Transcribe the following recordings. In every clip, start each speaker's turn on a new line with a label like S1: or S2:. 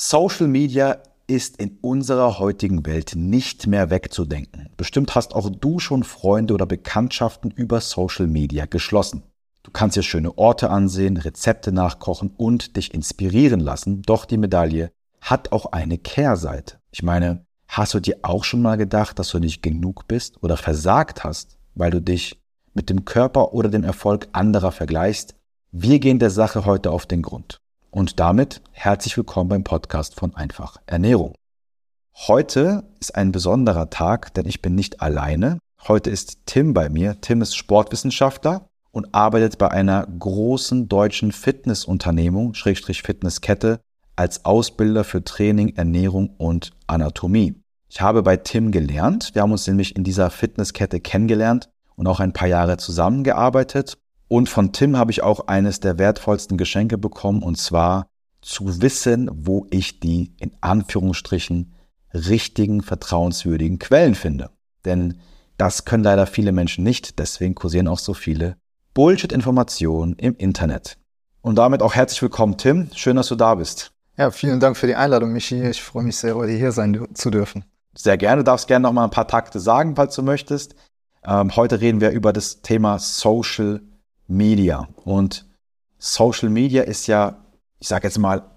S1: Social Media ist in unserer heutigen Welt nicht mehr wegzudenken. Bestimmt hast auch du schon Freunde oder Bekanntschaften über Social Media geschlossen. Du kannst dir schöne Orte ansehen, Rezepte nachkochen und dich inspirieren lassen, doch die Medaille hat auch eine Kehrseite. Ich meine, hast du dir auch schon mal gedacht, dass du nicht genug bist oder versagt hast, weil du dich mit dem Körper oder dem Erfolg anderer vergleichst? Wir gehen der Sache heute auf den Grund. Und damit herzlich willkommen beim Podcast von Einfach Ernährung. Heute ist ein besonderer Tag, denn ich bin nicht alleine. Heute ist Tim bei mir. Tim ist Sportwissenschaftler und arbeitet bei einer großen deutschen Fitnessunternehmung, Schrägstrich Fitnesskette, als Ausbilder für Training, Ernährung und Anatomie. Ich habe bei Tim gelernt. Wir haben uns nämlich in dieser Fitnesskette kennengelernt und auch ein paar Jahre zusammengearbeitet. Und von Tim habe ich auch eines der wertvollsten Geschenke bekommen, und zwar zu wissen, wo ich die in Anführungsstrichen richtigen, vertrauenswürdigen Quellen finde. Denn das können leider viele Menschen nicht, deswegen kursieren auch so viele Bullshit-Informationen im Internet. Und damit auch herzlich willkommen, Tim. Schön, dass du da bist.
S2: Ja, vielen Dank für die Einladung, Michi. Ich freue mich sehr, heute hier sein zu dürfen.
S1: Sehr gerne. Du darfst gerne noch mal ein paar Takte sagen, falls du möchtest. Ähm, heute reden wir über das Thema Social Media. Und Social Media ist ja, ich sage jetzt mal,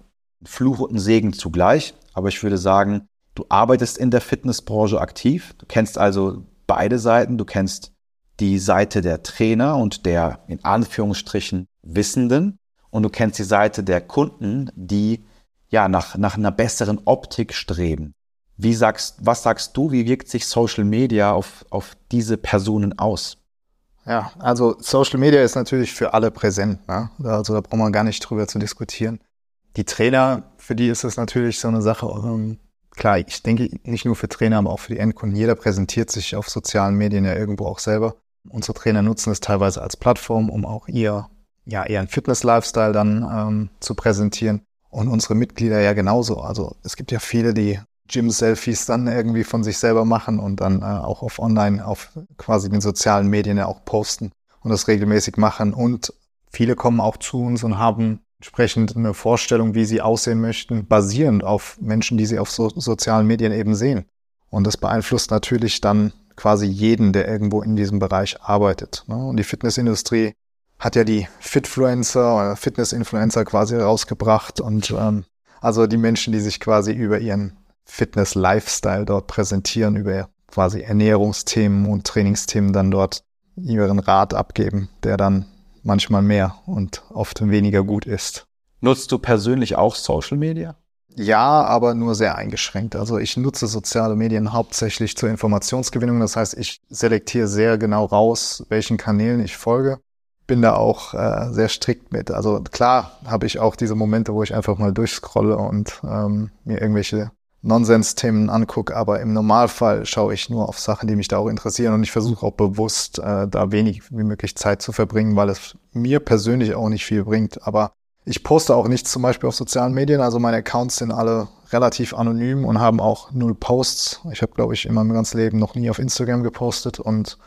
S1: Fluch und Segen zugleich. Aber ich würde sagen, du arbeitest in der Fitnessbranche aktiv. Du kennst also beide Seiten. Du kennst die Seite der Trainer und der in Anführungsstrichen Wissenden. Und du kennst die Seite der Kunden, die ja nach, nach einer besseren Optik streben. Wie sagst, was sagst du, wie wirkt sich Social Media auf, auf diese Personen aus?
S2: Ja, also Social Media ist natürlich für alle präsent. Ne? Also da braucht man gar nicht drüber zu diskutieren. Die Trainer, für die ist es natürlich so eine Sache. Um, klar, ich denke nicht nur für Trainer, aber auch für die Endkunden. Jeder präsentiert sich auf sozialen Medien ja irgendwo auch selber. Unsere Trainer nutzen es teilweise als Plattform, um auch ihr, ja, ihren Fitness-Lifestyle dann ähm, zu präsentieren. Und unsere Mitglieder ja genauso. Also es gibt ja viele, die Gym-Selfies dann irgendwie von sich selber machen und dann äh, auch auf online, auf quasi den sozialen Medien ja auch posten und das regelmäßig machen. Und viele kommen auch zu uns und haben entsprechend eine Vorstellung, wie sie aussehen möchten, basierend auf Menschen, die sie auf so sozialen Medien eben sehen. Und das beeinflusst natürlich dann quasi jeden, der irgendwo in diesem Bereich arbeitet. Ne? Und die Fitnessindustrie hat ja die Fitfluencer oder Fitnessinfluencer quasi rausgebracht und ähm, also die Menschen, die sich quasi über ihren Fitness-Lifestyle dort präsentieren, über quasi Ernährungsthemen und Trainingsthemen dann dort ihren Rat abgeben, der dann manchmal mehr und oft weniger gut ist.
S1: Nutzt du persönlich auch Social Media?
S2: Ja, aber nur sehr eingeschränkt. Also ich nutze soziale Medien hauptsächlich zur Informationsgewinnung. Das heißt, ich selektiere sehr genau raus, welchen Kanälen ich folge. Bin da auch äh, sehr strikt mit. Also klar habe ich auch diese Momente, wo ich einfach mal durchscrolle und ähm, mir irgendwelche Nonsens-Themen angucke, aber im Normalfall schaue ich nur auf Sachen, die mich da auch interessieren und ich versuche auch bewusst, äh, da wenig wie möglich Zeit zu verbringen, weil es mir persönlich auch nicht viel bringt. Aber ich poste auch nichts zum Beispiel auf sozialen Medien, also meine Accounts sind alle relativ anonym und haben auch null Posts. Ich habe, glaube ich, in meinem ganzen Leben noch nie auf Instagram gepostet und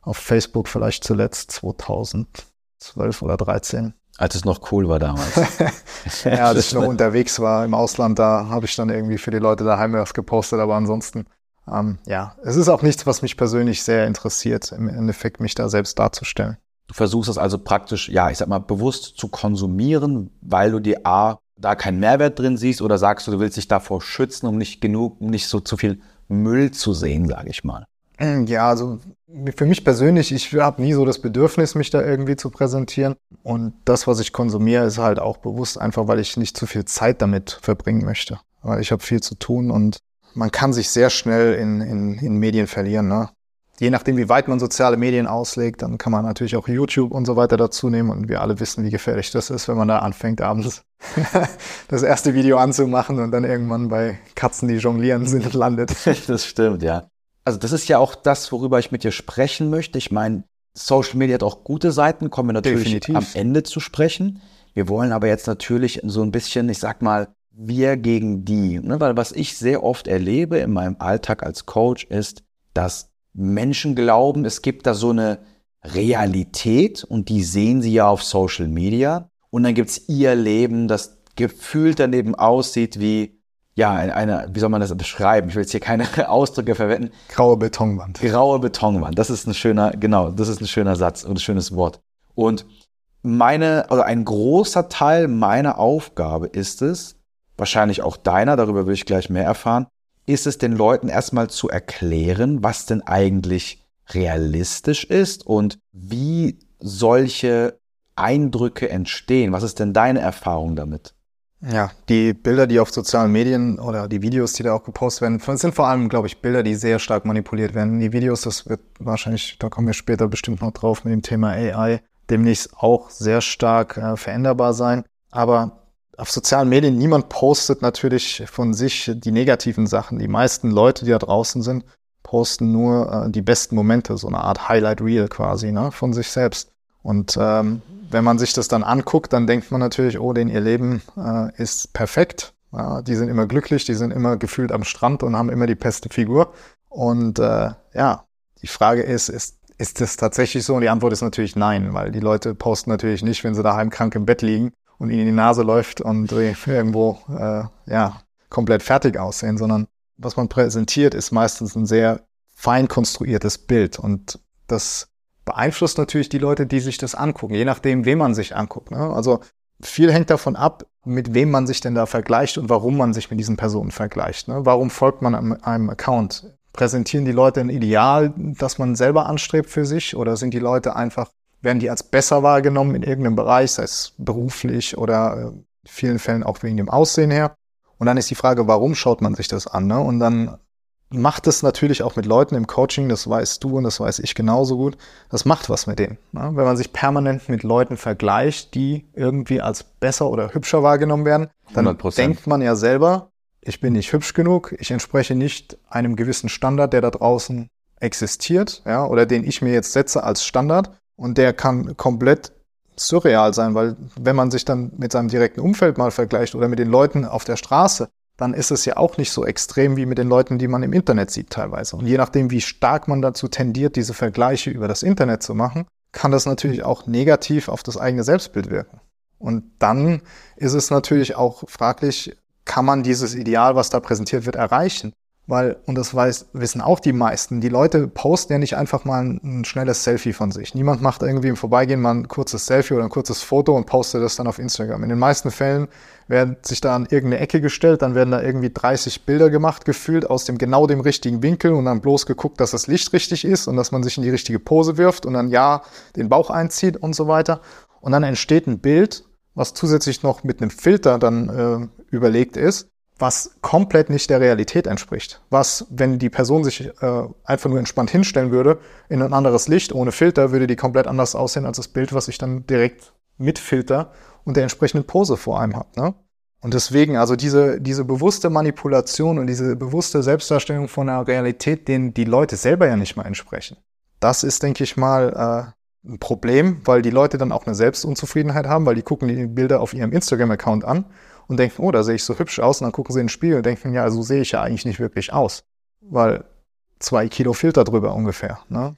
S2: auf Facebook vielleicht zuletzt 2012 oder 13.
S1: Als es noch cool war damals.
S2: ja, als ich noch unterwegs war im Ausland, da habe ich dann irgendwie für die Leute daheim was gepostet, aber ansonsten, ähm, ja, es ist auch nichts, was mich persönlich sehr interessiert, im Endeffekt mich da selbst darzustellen.
S1: Du versuchst das also praktisch, ja, ich sag mal, bewusst zu konsumieren, weil du dir A, da keinen Mehrwert drin siehst oder sagst du, du willst dich davor schützen, um nicht genug, um nicht so zu viel Müll zu sehen, sage ich mal.
S2: Ja, also für mich persönlich, ich habe nie so das Bedürfnis, mich da irgendwie zu präsentieren. Und das, was ich konsumiere, ist halt auch bewusst einfach, weil ich nicht zu viel Zeit damit verbringen möchte. Weil ich habe viel zu tun und man kann sich sehr schnell in, in, in Medien verlieren. Ne? Je nachdem, wie weit man soziale Medien auslegt, dann kann man natürlich auch YouTube und so weiter dazu nehmen. Und wir alle wissen, wie gefährlich das ist, wenn man da anfängt, abends das erste Video anzumachen und dann irgendwann bei Katzen, die jonglieren sind, landet.
S1: Das stimmt, ja also das ist ja auch das, worüber ich mit dir sprechen möchte. Ich meine, Social Media hat auch gute Seiten, kommen wir natürlich Definitiv. am Ende zu sprechen. Wir wollen aber jetzt natürlich so ein bisschen, ich sag mal, wir gegen die. Ne? Weil was ich sehr oft erlebe in meinem Alltag als Coach ist, dass Menschen glauben, es gibt da so eine Realität und die sehen sie ja auf Social Media. Und dann gibt's ihr Leben, das gefühlt daneben aussieht wie, ja, eine, wie soll man das beschreiben? Ich will jetzt hier keine Ausdrücke verwenden.
S2: Graue Betonwand.
S1: Graue Betonwand. Das ist ein schöner, genau, das ist ein schöner Satz und ein schönes Wort. Und meine, oder ein großer Teil meiner Aufgabe ist es, wahrscheinlich auch deiner, darüber will ich gleich mehr erfahren, ist es den Leuten erstmal zu erklären, was denn eigentlich realistisch ist und wie solche Eindrücke entstehen. Was ist denn deine Erfahrung damit?
S2: Ja, die Bilder, die auf sozialen Medien oder die Videos, die da auch gepostet werden, sind vor allem, glaube ich, Bilder, die sehr stark manipuliert werden. Die Videos, das wird wahrscheinlich, da kommen wir später bestimmt noch drauf mit dem Thema AI, demnächst auch sehr stark äh, veränderbar sein. Aber auf sozialen Medien, niemand postet natürlich von sich die negativen Sachen. Die meisten Leute, die da draußen sind, posten nur äh, die besten Momente, so eine Art Highlight Reel quasi, ne, von sich selbst. Und ähm, wenn man sich das dann anguckt, dann denkt man natürlich, oh, denn ihr Leben äh, ist perfekt. Ja, die sind immer glücklich, die sind immer gefühlt am Strand und haben immer die beste Figur. Und äh, ja, die Frage ist, ist, ist das tatsächlich so? Und die Antwort ist natürlich nein, weil die Leute posten natürlich nicht, wenn sie daheim krank im Bett liegen und ihnen die Nase läuft und irgendwo äh, ja komplett fertig aussehen, sondern was man präsentiert, ist meistens ein sehr fein konstruiertes Bild und das beeinflusst natürlich die Leute, die sich das angucken, je nachdem, wem man sich anguckt. Ne? Also viel hängt davon ab, mit wem man sich denn da vergleicht und warum man sich mit diesen Personen vergleicht. Ne? Warum folgt man einem, einem Account? Präsentieren die Leute ein Ideal, das man selber anstrebt für sich oder sind die Leute einfach, werden die als besser wahrgenommen in irgendeinem Bereich, sei es beruflich oder äh, in vielen Fällen auch wegen dem Aussehen her? Und dann ist die Frage, warum schaut man sich das an? Ne? Und dann macht es natürlich auch mit Leuten im Coaching, das weißt du und das weiß ich genauso gut. Das macht was mit denen. Ne? Wenn man sich permanent mit Leuten vergleicht, die irgendwie als besser oder hübscher wahrgenommen werden, dann 100%. denkt man ja selber, ich bin nicht hübsch genug, ich entspreche nicht einem gewissen Standard, der da draußen existiert, ja, oder den ich mir jetzt setze als Standard. Und der kann komplett surreal sein, weil wenn man sich dann mit seinem direkten Umfeld mal vergleicht oder mit den Leuten auf der Straße, dann ist es ja auch nicht so extrem wie mit den Leuten, die man im Internet sieht teilweise. Und je nachdem, wie stark man dazu tendiert, diese Vergleiche über das Internet zu machen, kann das natürlich auch negativ auf das eigene Selbstbild wirken. Und dann ist es natürlich auch fraglich, kann man dieses Ideal, was da präsentiert wird, erreichen? Weil, und das weiß, wissen auch die meisten, die Leute posten ja nicht einfach mal ein, ein, schnelles Selfie von sich. Niemand macht irgendwie im Vorbeigehen mal ein kurzes Selfie oder ein kurzes Foto und postet das dann auf Instagram. In den meisten Fällen wird sich da an irgendeine Ecke gestellt, dann werden da irgendwie 30 Bilder gemacht, gefühlt aus dem genau dem richtigen Winkel und dann bloß geguckt, dass das Licht richtig ist und dass man sich in die richtige Pose wirft und dann ja den Bauch einzieht und so weiter. Und dann entsteht ein Bild, was zusätzlich noch mit einem Filter dann äh, überlegt ist was komplett nicht der Realität entspricht. Was, wenn die Person sich äh, einfach nur entspannt hinstellen würde, in ein anderes Licht, ohne Filter, würde die komplett anders aussehen als das Bild, was ich dann direkt mit Filter und der entsprechenden Pose vor einem habe. Ne? Und deswegen, also diese, diese bewusste Manipulation und diese bewusste Selbstdarstellung von einer Realität, denen die Leute selber ja nicht mal entsprechen. Das ist, denke ich mal, äh, ein Problem, weil die Leute dann auch eine Selbstunzufriedenheit haben, weil die gucken die Bilder auf ihrem Instagram-Account an und denken, oh, da sehe ich so hübsch aus. Und dann gucken sie in den Spiegel und denken, ja, so sehe ich ja eigentlich nicht wirklich aus. Weil zwei Kilo Filter drüber ungefähr. Ne?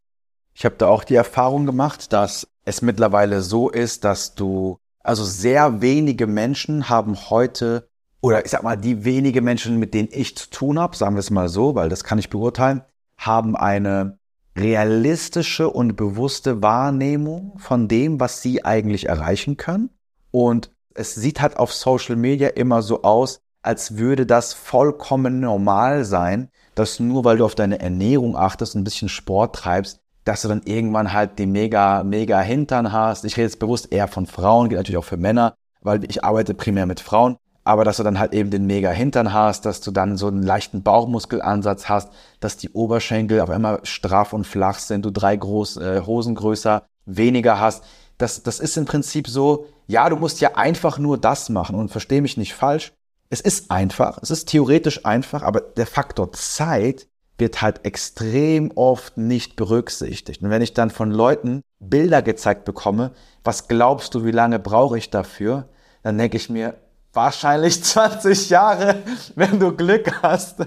S1: Ich habe da auch die Erfahrung gemacht, dass es mittlerweile so ist, dass du, also sehr wenige Menschen haben heute, oder ich sag mal, die wenige Menschen, mit denen ich zu tun habe, sagen wir es mal so, weil das kann ich beurteilen, haben eine realistische und bewusste Wahrnehmung von dem, was sie eigentlich erreichen können. Und es sieht halt auf Social Media immer so aus, als würde das vollkommen normal sein, dass nur weil du auf deine Ernährung achtest und ein bisschen Sport treibst, dass du dann irgendwann halt die mega, mega Hintern hast. Ich rede jetzt bewusst eher von Frauen, geht natürlich auch für Männer, weil ich arbeite primär mit Frauen. Aber dass du dann halt eben den mega Hintern hast, dass du dann so einen leichten Bauchmuskelansatz hast, dass die Oberschenkel auf einmal straff und flach sind, du drei groß, äh, Hosen größer, weniger hast. Das, das ist im Prinzip so, ja, du musst ja einfach nur das machen und verstehe mich nicht falsch. Es ist einfach, es ist theoretisch einfach, aber der Faktor Zeit wird halt extrem oft nicht berücksichtigt. Und wenn ich dann von Leuten Bilder gezeigt bekomme, was glaubst du, wie lange brauche ich dafür? Dann denke ich mir, wahrscheinlich 20 Jahre, wenn du Glück hast.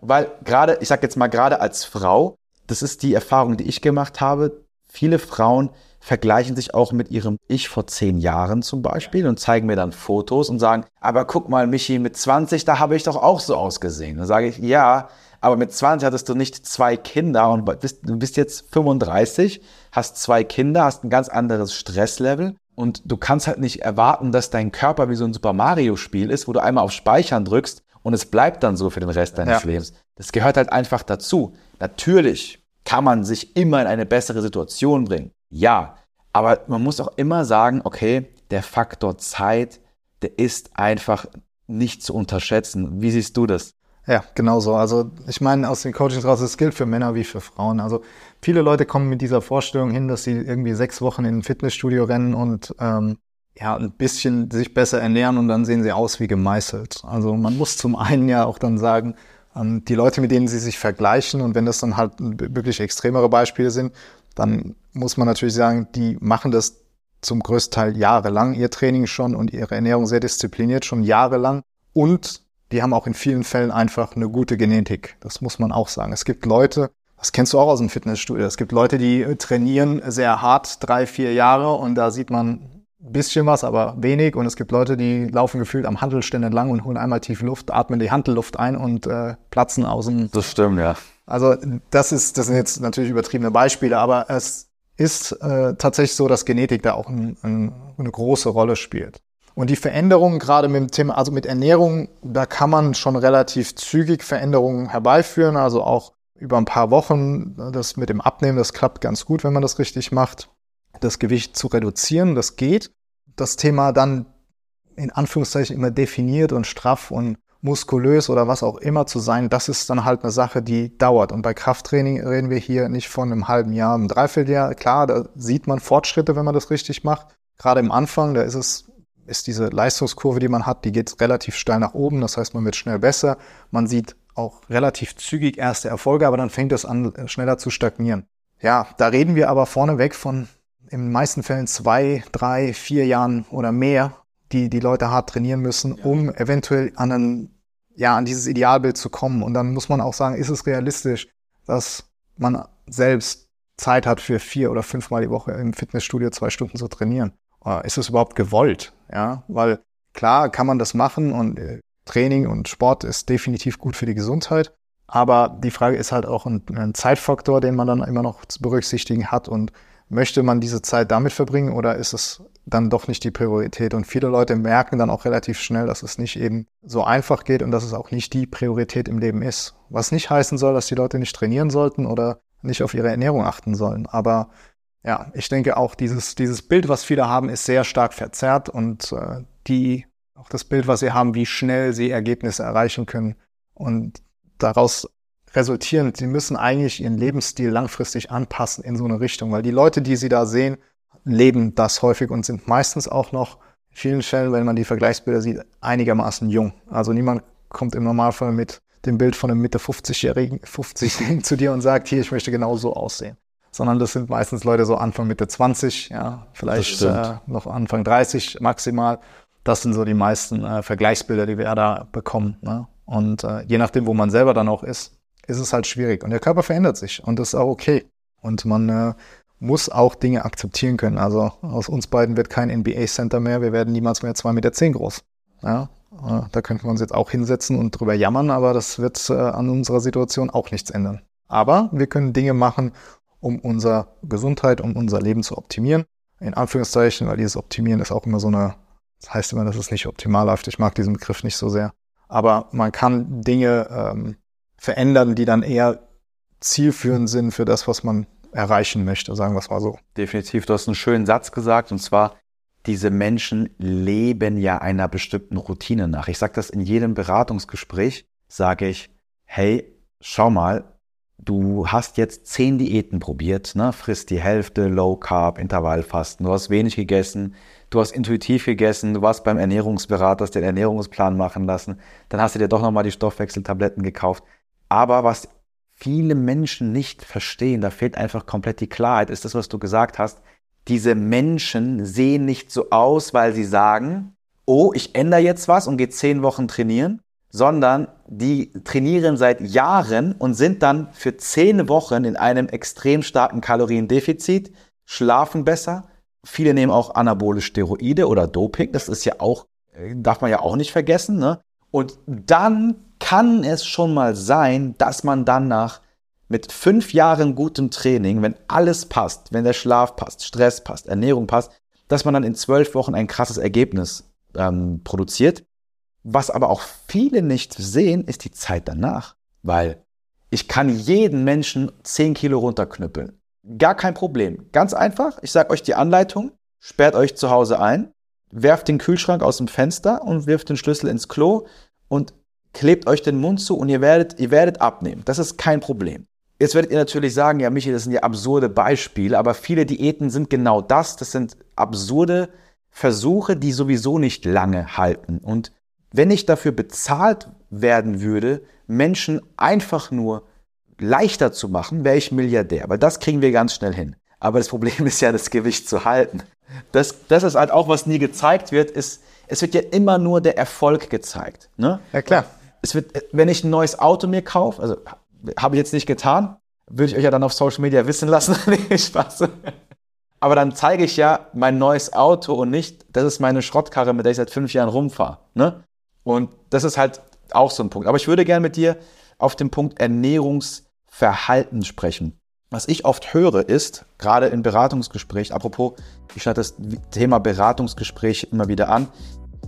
S1: Weil gerade, ich sag jetzt mal gerade als Frau, das ist die Erfahrung, die ich gemacht habe, viele Frauen vergleichen sich auch mit ihrem Ich vor zehn Jahren zum Beispiel und zeigen mir dann Fotos und sagen, aber guck mal, Michi, mit 20, da habe ich doch auch so ausgesehen. Dann sage ich, ja, aber mit 20 hattest du nicht zwei Kinder und bist, du bist jetzt 35, hast zwei Kinder, hast ein ganz anderes Stresslevel und du kannst halt nicht erwarten, dass dein Körper wie so ein Super Mario Spiel ist, wo du einmal auf Speichern drückst und es bleibt dann so für den Rest deines ja. Lebens. Das gehört halt einfach dazu. Natürlich kann man sich immer in eine bessere Situation bringen. Ja, aber man muss auch immer sagen, okay, der Faktor Zeit, der ist einfach nicht zu unterschätzen. Wie siehst du das?
S2: Ja, genau so. Also ich meine, aus den Coachings raus, es gilt für Männer wie für Frauen. Also viele Leute kommen mit dieser Vorstellung hin, dass sie irgendwie sechs Wochen in ein Fitnessstudio rennen und ähm, ja, ein bisschen sich besser ernähren und dann sehen sie aus wie gemeißelt. Also man muss zum einen ja auch dann sagen, ähm, die Leute, mit denen sie sich vergleichen und wenn das dann halt wirklich extremere Beispiele sind, dann muss man natürlich sagen, die machen das zum größten Teil jahrelang, ihr Training schon und ihre Ernährung sehr diszipliniert, schon jahrelang. Und die haben auch in vielen Fällen einfach eine gute Genetik. Das muss man auch sagen. Es gibt Leute, das kennst du auch aus dem Fitnessstudio, es gibt Leute, die trainieren sehr hart, drei, vier Jahre und da sieht man ein bisschen was, aber wenig. Und es gibt Leute, die laufen gefühlt am Handelständer entlang und holen einmal tief Luft, atmen die Handelluft ein und äh, platzen aus dem.
S1: Das stimmt, ja.
S2: Also das ist, das sind jetzt natürlich übertriebene Beispiele, aber es ist äh, tatsächlich so, dass Genetik da auch ein, ein, eine große Rolle spielt. Und die Veränderungen gerade mit dem Thema, also mit Ernährung, da kann man schon relativ zügig Veränderungen herbeiführen, also auch über ein paar Wochen. Das mit dem Abnehmen, das klappt ganz gut, wenn man das richtig macht. Das Gewicht zu reduzieren, das geht. Das Thema dann in Anführungszeichen immer definiert und straff und muskulös oder was auch immer zu sein, das ist dann halt eine Sache, die dauert. Und bei Krafttraining reden wir hier nicht von einem halben Jahr, einem Dreivierteljahr. Klar, da sieht man Fortschritte, wenn man das richtig macht. Gerade im Anfang, da ist es, ist diese Leistungskurve, die man hat, die geht relativ steil nach oben. Das heißt, man wird schnell besser. Man sieht auch relativ zügig erste Erfolge, aber dann fängt es an, schneller zu stagnieren. Ja, da reden wir aber vorneweg von in den meisten Fällen zwei, drei, vier Jahren oder mehr, die die Leute hart trainieren müssen, um eventuell an einen ja, an dieses Idealbild zu kommen. Und dann muss man auch sagen, ist es realistisch, dass man selbst Zeit hat für vier oder fünfmal die Woche im Fitnessstudio zwei Stunden zu trainieren? Oder ist es überhaupt gewollt? Ja, weil klar kann man das machen und äh, Training und Sport ist definitiv gut für die Gesundheit. Aber die Frage ist halt auch ein, ein Zeitfaktor, den man dann immer noch zu berücksichtigen hat und möchte man diese Zeit damit verbringen oder ist es dann doch nicht die Priorität? Und viele Leute merken dann auch relativ schnell, dass es nicht eben so einfach geht und dass es auch nicht die Priorität im Leben ist. Was nicht heißen soll, dass die Leute nicht trainieren sollten oder nicht auf ihre Ernährung achten sollen. Aber ja, ich denke auch dieses, dieses Bild, was viele haben, ist sehr stark verzerrt und äh, die, auch das Bild, was sie haben, wie schnell sie Ergebnisse erreichen können. Und daraus resultieren. Sie müssen eigentlich ihren Lebensstil langfristig anpassen in so eine Richtung, weil die Leute, die sie da sehen, leben das häufig und sind meistens auch noch in vielen Fällen, wenn man die Vergleichsbilder sieht, einigermaßen jung. Also niemand kommt im Normalfall mit dem Bild von einem Mitte 50-Jährigen 50 zu dir und sagt, hier, ich möchte genau so aussehen. Sondern das sind meistens Leute so Anfang Mitte 20, ja, vielleicht äh, noch Anfang 30 maximal. Das sind so die meisten äh, Vergleichsbilder, die wir da bekommen. Ne? Und äh, je nachdem, wo man selber dann auch ist, ist es halt schwierig. Und der Körper verändert sich und das ist auch okay. Und man äh, muss auch Dinge akzeptieren können. Also aus uns beiden wird kein NBA-Center mehr. Wir werden niemals mehr zwei Meter zehn groß. Ja, äh, da könnten wir uns jetzt auch hinsetzen und drüber jammern, aber das wird äh, an unserer Situation auch nichts ändern. Aber wir können Dinge machen, um unsere Gesundheit, um unser Leben zu optimieren. In Anführungszeichen, weil dieses Optimieren ist auch immer so eine, das heißt immer, dass es nicht optimal läuft. Ich mag diesen Begriff nicht so sehr. Aber man kann Dinge ähm, verändern, die dann eher zielführend sind für das, was man erreichen möchte, sagen wir es mal so.
S1: Definitiv, du hast einen schönen Satz gesagt und zwar, diese Menschen leben ja einer bestimmten Routine nach. Ich sage das in jedem Beratungsgespräch, sage ich, hey, schau mal, du hast jetzt zehn Diäten probiert, ne? frisst die Hälfte, Low Carb, Intervallfasten, du hast wenig gegessen, du hast intuitiv gegessen, du warst beim Ernährungsberater, hast den Ernährungsplan machen lassen, dann hast du dir doch nochmal die Stoffwechseltabletten gekauft. Aber was viele Menschen nicht verstehen, da fehlt einfach komplett die Klarheit, ist das, was du gesagt hast. Diese Menschen sehen nicht so aus, weil sie sagen, oh, ich ändere jetzt was und gehe zehn Wochen trainieren, sondern die trainieren seit Jahren und sind dann für zehn Wochen in einem extrem starken Kaloriendefizit, schlafen besser. Viele nehmen auch anabole Steroide oder Doping. Das ist ja auch, äh, darf man ja auch nicht vergessen. Ne? Und dann kann es schon mal sein, dass man dann nach mit fünf Jahren gutem Training, wenn alles passt, wenn der Schlaf passt, Stress passt, Ernährung passt, dass man dann in zwölf Wochen ein krasses Ergebnis ähm, produziert. Was aber auch viele nicht sehen, ist die Zeit danach. Weil ich kann jeden Menschen zehn Kilo runterknüppeln. Gar kein Problem. Ganz einfach. Ich sage euch die Anleitung. Sperrt euch zu Hause ein, werft den Kühlschrank aus dem Fenster und wirft den Schlüssel ins Klo und klebt euch den Mund zu und ihr werdet, ihr werdet abnehmen. Das ist kein Problem. Jetzt werdet ihr natürlich sagen, ja, Michi, das sind ja absurde Beispiele, aber viele Diäten sind genau das. Das sind absurde Versuche, die sowieso nicht lange halten. Und wenn ich dafür bezahlt werden würde, Menschen einfach nur leichter zu machen, wäre ich Milliardär, weil das kriegen wir ganz schnell hin. Aber das Problem ist ja, das Gewicht zu halten. Das, das ist halt auch, was nie gezeigt wird, ist, es wird ja immer nur der Erfolg gezeigt. Ne?
S2: Ja, klar.
S1: Es wird, wenn ich ein neues Auto mir kaufe, also habe ich jetzt nicht getan, würde ich euch ja dann auf Social Media wissen lassen. nee, Spaß. Aber dann zeige ich ja mein neues Auto und nicht, das ist meine Schrottkarre, mit der ich seit fünf Jahren rumfahre. Ne? Und das ist halt auch so ein Punkt. Aber ich würde gerne mit dir auf den Punkt Ernährungsverhalten sprechen. Was ich oft höre ist, gerade in Beratungsgesprächen, apropos, ich schneide das Thema Beratungsgespräche immer wieder an.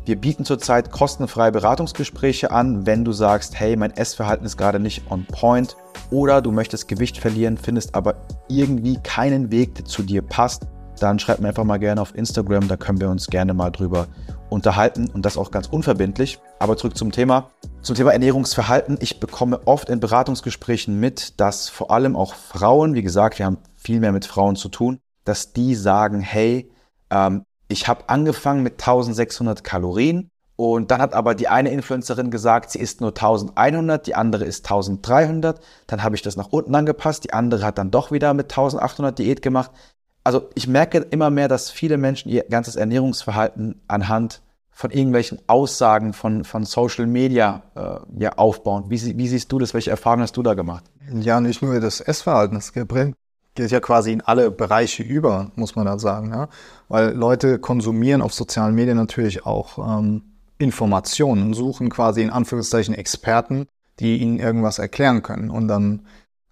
S1: Wir bieten zurzeit kostenfreie Beratungsgespräche an, wenn du sagst, hey, mein Essverhalten ist gerade nicht on point oder du möchtest Gewicht verlieren, findest aber irgendwie keinen Weg, der zu dir passt, dann schreib mir einfach mal gerne auf Instagram, da können wir uns gerne mal drüber unterhalten und das auch ganz unverbindlich. Aber zurück zum Thema. Zum Thema Ernährungsverhalten. Ich bekomme oft in Beratungsgesprächen mit, dass vor allem auch Frauen, wie gesagt, wir haben viel mehr mit Frauen zu tun, dass die sagen, hey, ähm, ich habe angefangen mit 1600 Kalorien und dann hat aber die eine Influencerin gesagt, sie isst nur 1100, die andere ist 1300. Dann habe ich das nach unten angepasst, die andere hat dann doch wieder mit 1800 Diät gemacht also ich merke immer mehr, dass viele Menschen ihr ganzes Ernährungsverhalten anhand von irgendwelchen Aussagen von, von Social Media äh, ja, aufbauen. Wie, wie siehst du das? Welche Erfahrungen hast du da gemacht?
S2: Ja, nicht nur das Essverhalten, das geht ja quasi in alle Bereiche über, muss man da sagen. Ja? Weil Leute konsumieren auf sozialen Medien natürlich auch ähm, Informationen und suchen quasi in Anführungszeichen Experten, die ihnen irgendwas erklären können. Und dann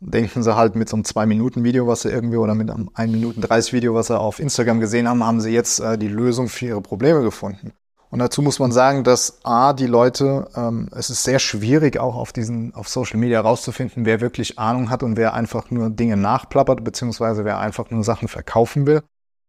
S2: denken sie halt mit so einem 2-Minuten-Video, was sie irgendwie, oder mit einem 1 Minuten 30 Video, was sie auf Instagram gesehen haben, haben sie jetzt äh, die Lösung für ihre Probleme gefunden. Und dazu muss man sagen, dass A, die Leute, ähm, es ist sehr schwierig auch auf diesen, auf Social Media rauszufinden, wer wirklich Ahnung hat und wer einfach nur Dinge nachplappert, beziehungsweise wer einfach nur Sachen verkaufen will,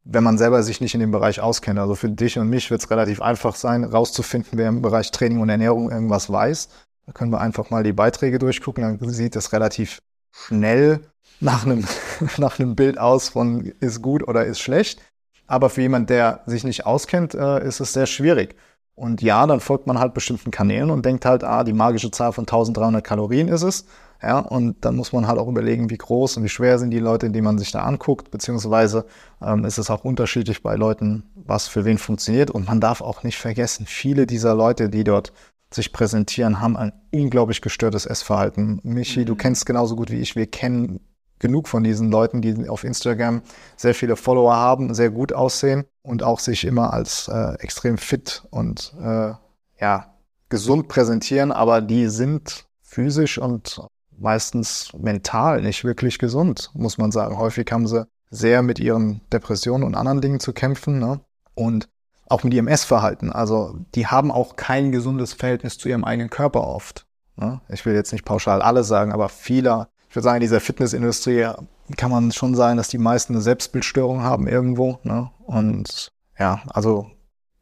S2: wenn man selber sich nicht in dem Bereich auskennt. Also für dich und mich wird es relativ einfach sein, rauszufinden, wer im Bereich Training und Ernährung irgendwas weiß. Da können wir einfach mal die Beiträge durchgucken, dann sieht das relativ schnell nach einem, nach einem Bild aus von ist gut oder ist schlecht. Aber für jemand, der sich nicht auskennt, äh, ist es sehr schwierig. Und ja, dann folgt man halt bestimmten Kanälen und denkt halt, ah, die magische Zahl von 1300 Kalorien ist es. Ja, und dann muss man halt auch überlegen, wie groß und wie schwer sind die Leute, die man sich da anguckt, beziehungsweise ähm, ist es auch unterschiedlich bei Leuten, was für wen funktioniert. Und man darf auch nicht vergessen, viele dieser Leute, die dort sich präsentieren, haben ein unglaublich gestörtes Essverhalten. Michi, mhm. du kennst genauso gut wie ich, wir kennen genug von diesen Leuten, die auf Instagram sehr viele Follower haben, sehr gut aussehen und auch sich immer als äh, extrem fit und äh, ja, gesund präsentieren, aber die sind physisch und meistens mental nicht wirklich gesund, muss man sagen. Häufig haben sie sehr mit ihren Depressionen und anderen Dingen zu kämpfen. Ne? Und auch mit ihrem Essverhalten. Also die haben auch kein gesundes Verhältnis zu ihrem eigenen Körper oft. Ne? Ich will jetzt nicht pauschal alles sagen, aber viele, ich würde sagen, in dieser Fitnessindustrie kann man schon sagen, dass die meisten eine Selbstbildstörung haben irgendwo. Ne? Und ja, also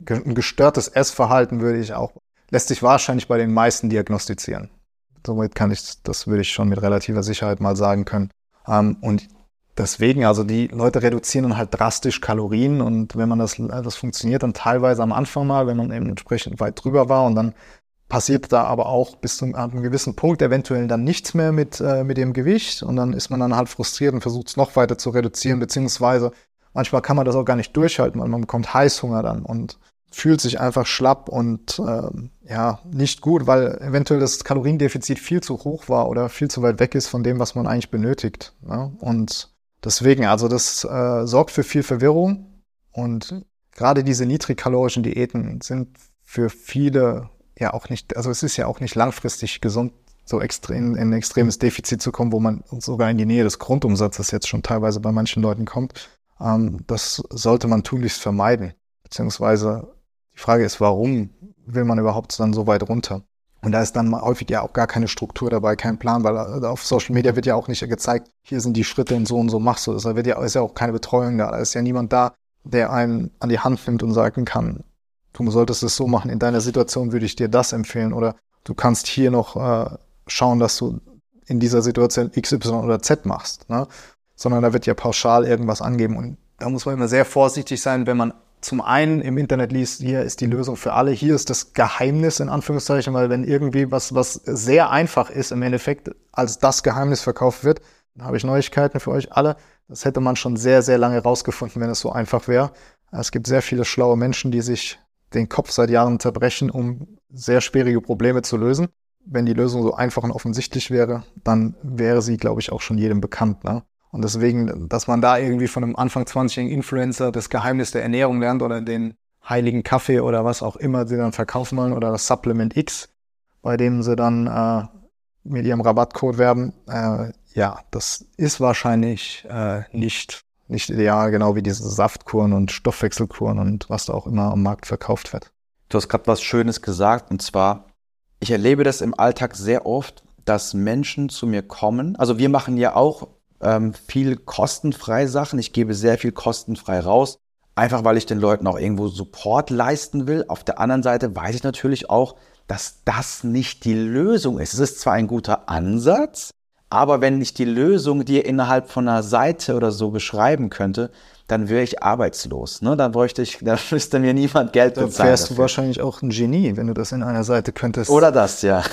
S2: ein gestörtes Essverhalten würde ich auch, lässt sich wahrscheinlich bei den meisten diagnostizieren. Somit kann ich, das würde ich schon mit relativer Sicherheit mal sagen können. Ähm, und Deswegen, also die Leute reduzieren dann halt drastisch Kalorien und wenn man das, das funktioniert dann teilweise am Anfang mal, wenn man eben entsprechend weit drüber war und dann passiert da aber auch bis zu einem gewissen Punkt eventuell dann nichts mehr mit, äh, mit dem Gewicht und dann ist man dann halt frustriert und versucht es noch weiter zu reduzieren, beziehungsweise manchmal kann man das auch gar nicht durchhalten, weil man bekommt Heißhunger dann und fühlt sich einfach schlapp und äh, ja, nicht gut, weil eventuell das Kaloriendefizit viel zu hoch war oder viel zu weit weg ist von dem, was man eigentlich benötigt. Ne? Und Deswegen, also das äh, sorgt für viel Verwirrung und gerade diese niedrigkalorischen Diäten sind für viele ja auch nicht, also es ist ja auch nicht langfristig gesund, so extrem, in ein extremes Defizit zu kommen, wo man sogar in die Nähe des Grundumsatzes jetzt schon teilweise bei manchen Leuten kommt. Ähm, das sollte man tunlichst vermeiden. Beziehungsweise die Frage ist, warum will man überhaupt dann so weit runter? Und da ist dann häufig ja auch gar keine Struktur dabei, kein Plan, weil äh, auf Social Media wird ja auch nicht gezeigt, hier sind die Schritte und so und so machst du das. Da wird ja, ist ja auch keine Betreuung da. Da ist ja niemand da, der einen an die Hand nimmt und sagen kann, du solltest es so machen. In deiner Situation würde ich dir das empfehlen oder du kannst hier noch äh, schauen, dass du in dieser Situation X, Y oder Z machst. Ne? Sondern da wird ja pauschal irgendwas angeben. Und da muss man immer sehr vorsichtig sein, wenn man zum einen im Internet liest, hier ist die Lösung für alle, hier ist das Geheimnis in Anführungszeichen, weil wenn irgendwie was, was sehr einfach ist im Endeffekt als das Geheimnis verkauft wird, dann habe ich Neuigkeiten für euch alle. Das hätte man schon sehr, sehr lange rausgefunden, wenn es so einfach wäre. Es gibt sehr viele schlaue Menschen, die sich den Kopf seit Jahren zerbrechen, um sehr schwierige Probleme zu lösen wenn die Lösung so einfach und offensichtlich wäre, dann wäre sie, glaube ich, auch schon jedem bekannt. Ne? Und deswegen, dass man da irgendwie von einem Anfang 20-jährigen Influencer das Geheimnis der Ernährung lernt oder den heiligen Kaffee oder was auch immer sie dann verkaufen wollen oder das Supplement X, bei dem sie dann äh, mit ihrem Rabattcode werben, äh, ja, das ist wahrscheinlich äh, nicht, nicht ideal, genau wie diese Saftkuren und Stoffwechselkuren und was da auch immer am Markt verkauft wird.
S1: Du hast gerade was Schönes gesagt und zwar ich erlebe das im Alltag sehr oft, dass Menschen zu mir kommen. Also wir machen ja auch ähm, viel kostenfrei Sachen. Ich gebe sehr viel kostenfrei raus, einfach weil ich den Leuten auch irgendwo Support leisten will. Auf der anderen Seite weiß ich natürlich auch, dass das nicht die Lösung ist. Es ist zwar ein guter Ansatz, aber wenn ich die Lösung dir innerhalb von einer Seite oder so beschreiben könnte, dann wäre ich arbeitslos. Ne? Dann bräuchte ich, dann müsste mir niemand Geld bezahlen.
S2: Dann wärst du wahrscheinlich auch ein Genie, wenn du das in einer Seite könntest.
S1: Oder das, ja.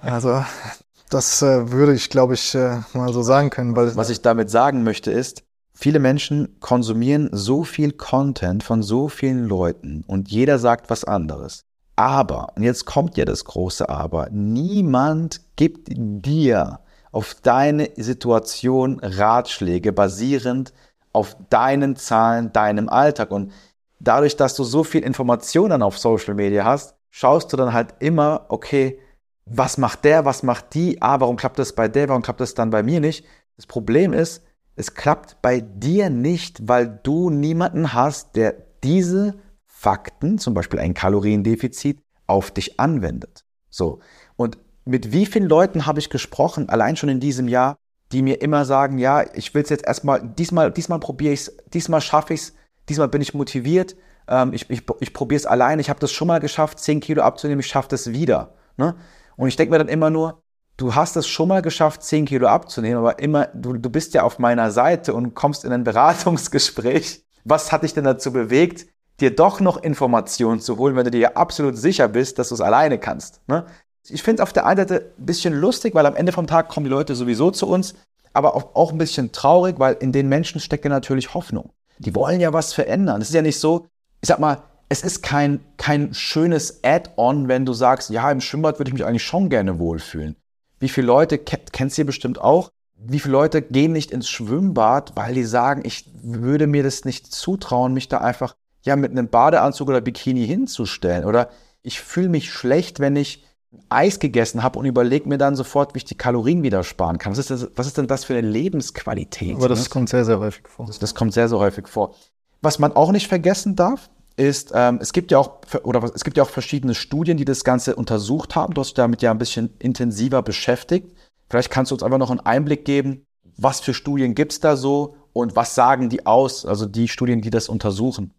S2: also das äh, würde ich, glaube ich, äh, mal so sagen können. Weil
S1: Was ich damit sagen möchte ist, viele Menschen konsumieren so viel Content von so vielen Leuten und jeder sagt was anderes. Aber, und jetzt kommt ja das große Aber, niemand gibt dir auf deine Situation Ratschläge basierend auf deinen Zahlen, deinem Alltag. Und dadurch, dass du so viel Informationen auf Social Media hast, schaust du dann halt immer, okay, was macht der, was macht die, ah, warum klappt das bei der, warum klappt das dann bei mir nicht? Das Problem ist, es klappt bei dir nicht, weil du niemanden hast, der diese Fakten, zum Beispiel ein Kaloriendefizit, auf dich anwendet. So. Und mit wie vielen Leuten habe ich gesprochen, allein schon in diesem Jahr, die mir immer sagen, ja, ich will es jetzt erstmal, diesmal, diesmal probiere ich es, diesmal schaffe ich es, diesmal bin ich motiviert, ähm, ich, ich, ich probiere es allein, ich habe das schon mal geschafft, 10 Kilo abzunehmen, ich schaffe das wieder. Ne? Und ich denke mir dann immer nur, du hast es schon mal geschafft, 10 Kilo abzunehmen, aber immer, du, du bist ja auf meiner Seite und kommst in ein Beratungsgespräch. Was hat dich denn dazu bewegt, dir doch noch Informationen zu holen, wenn du dir absolut sicher bist, dass du es alleine kannst? Ne? Ich finde es auf der einen Seite ein bisschen lustig, weil am Ende vom Tag kommen die Leute sowieso zu uns, aber auch ein bisschen traurig, weil in den Menschen steckt ja natürlich Hoffnung. Die wollen ja was verändern. Es ist ja nicht so, ich sag mal, es ist kein, kein schönes Add-on, wenn du sagst, ja, im Schwimmbad würde ich mich eigentlich schon gerne wohlfühlen. Wie viele Leute, kennst du bestimmt auch, wie viele Leute gehen nicht ins Schwimmbad, weil die sagen, ich würde mir das nicht zutrauen, mich da einfach ja mit einem Badeanzug oder Bikini hinzustellen. Oder ich fühle mich schlecht, wenn ich Eis gegessen habe und überlege mir dann sofort, wie ich die Kalorien wieder sparen kann. Was ist, das, was ist denn das für eine Lebensqualität?
S2: Aber das ne? kommt sehr, sehr häufig vor.
S1: Das, das, kommt sehr, sehr häufig vor. Was man auch nicht vergessen darf, ist, ähm, es gibt ja auch oder es gibt ja auch verschiedene Studien, die das Ganze untersucht haben. Du hast dich damit ja ein bisschen intensiver beschäftigt. Vielleicht kannst du uns einfach noch einen Einblick geben, was für Studien gibt's da so und was sagen die aus, also die Studien, die das untersuchen.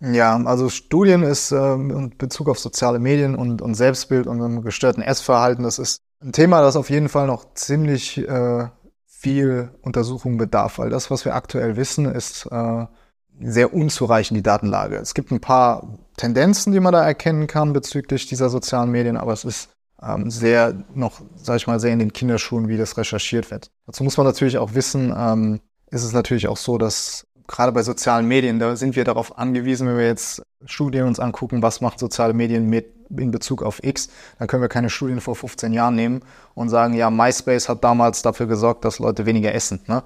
S2: Ja, also Studien ist äh, in Bezug auf soziale Medien und, und Selbstbild und einem gestörten Essverhalten, das ist ein Thema, das auf jeden Fall noch ziemlich äh, viel Untersuchung bedarf, weil das, was wir aktuell wissen, ist äh, sehr unzureichend die Datenlage. Es gibt ein paar Tendenzen, die man da erkennen kann bezüglich dieser sozialen Medien, aber es ist ähm, sehr noch, sag ich mal, sehr in den Kinderschuhen, wie das recherchiert wird. Dazu muss man natürlich auch wissen, ähm, ist es natürlich auch so, dass gerade bei sozialen Medien, da sind wir darauf angewiesen, wenn wir jetzt Studien uns angucken, was macht soziale Medien mit in Bezug auf X, dann können wir keine Studien vor 15 Jahren nehmen und sagen, ja, MySpace hat damals dafür gesorgt, dass Leute weniger essen. Ne?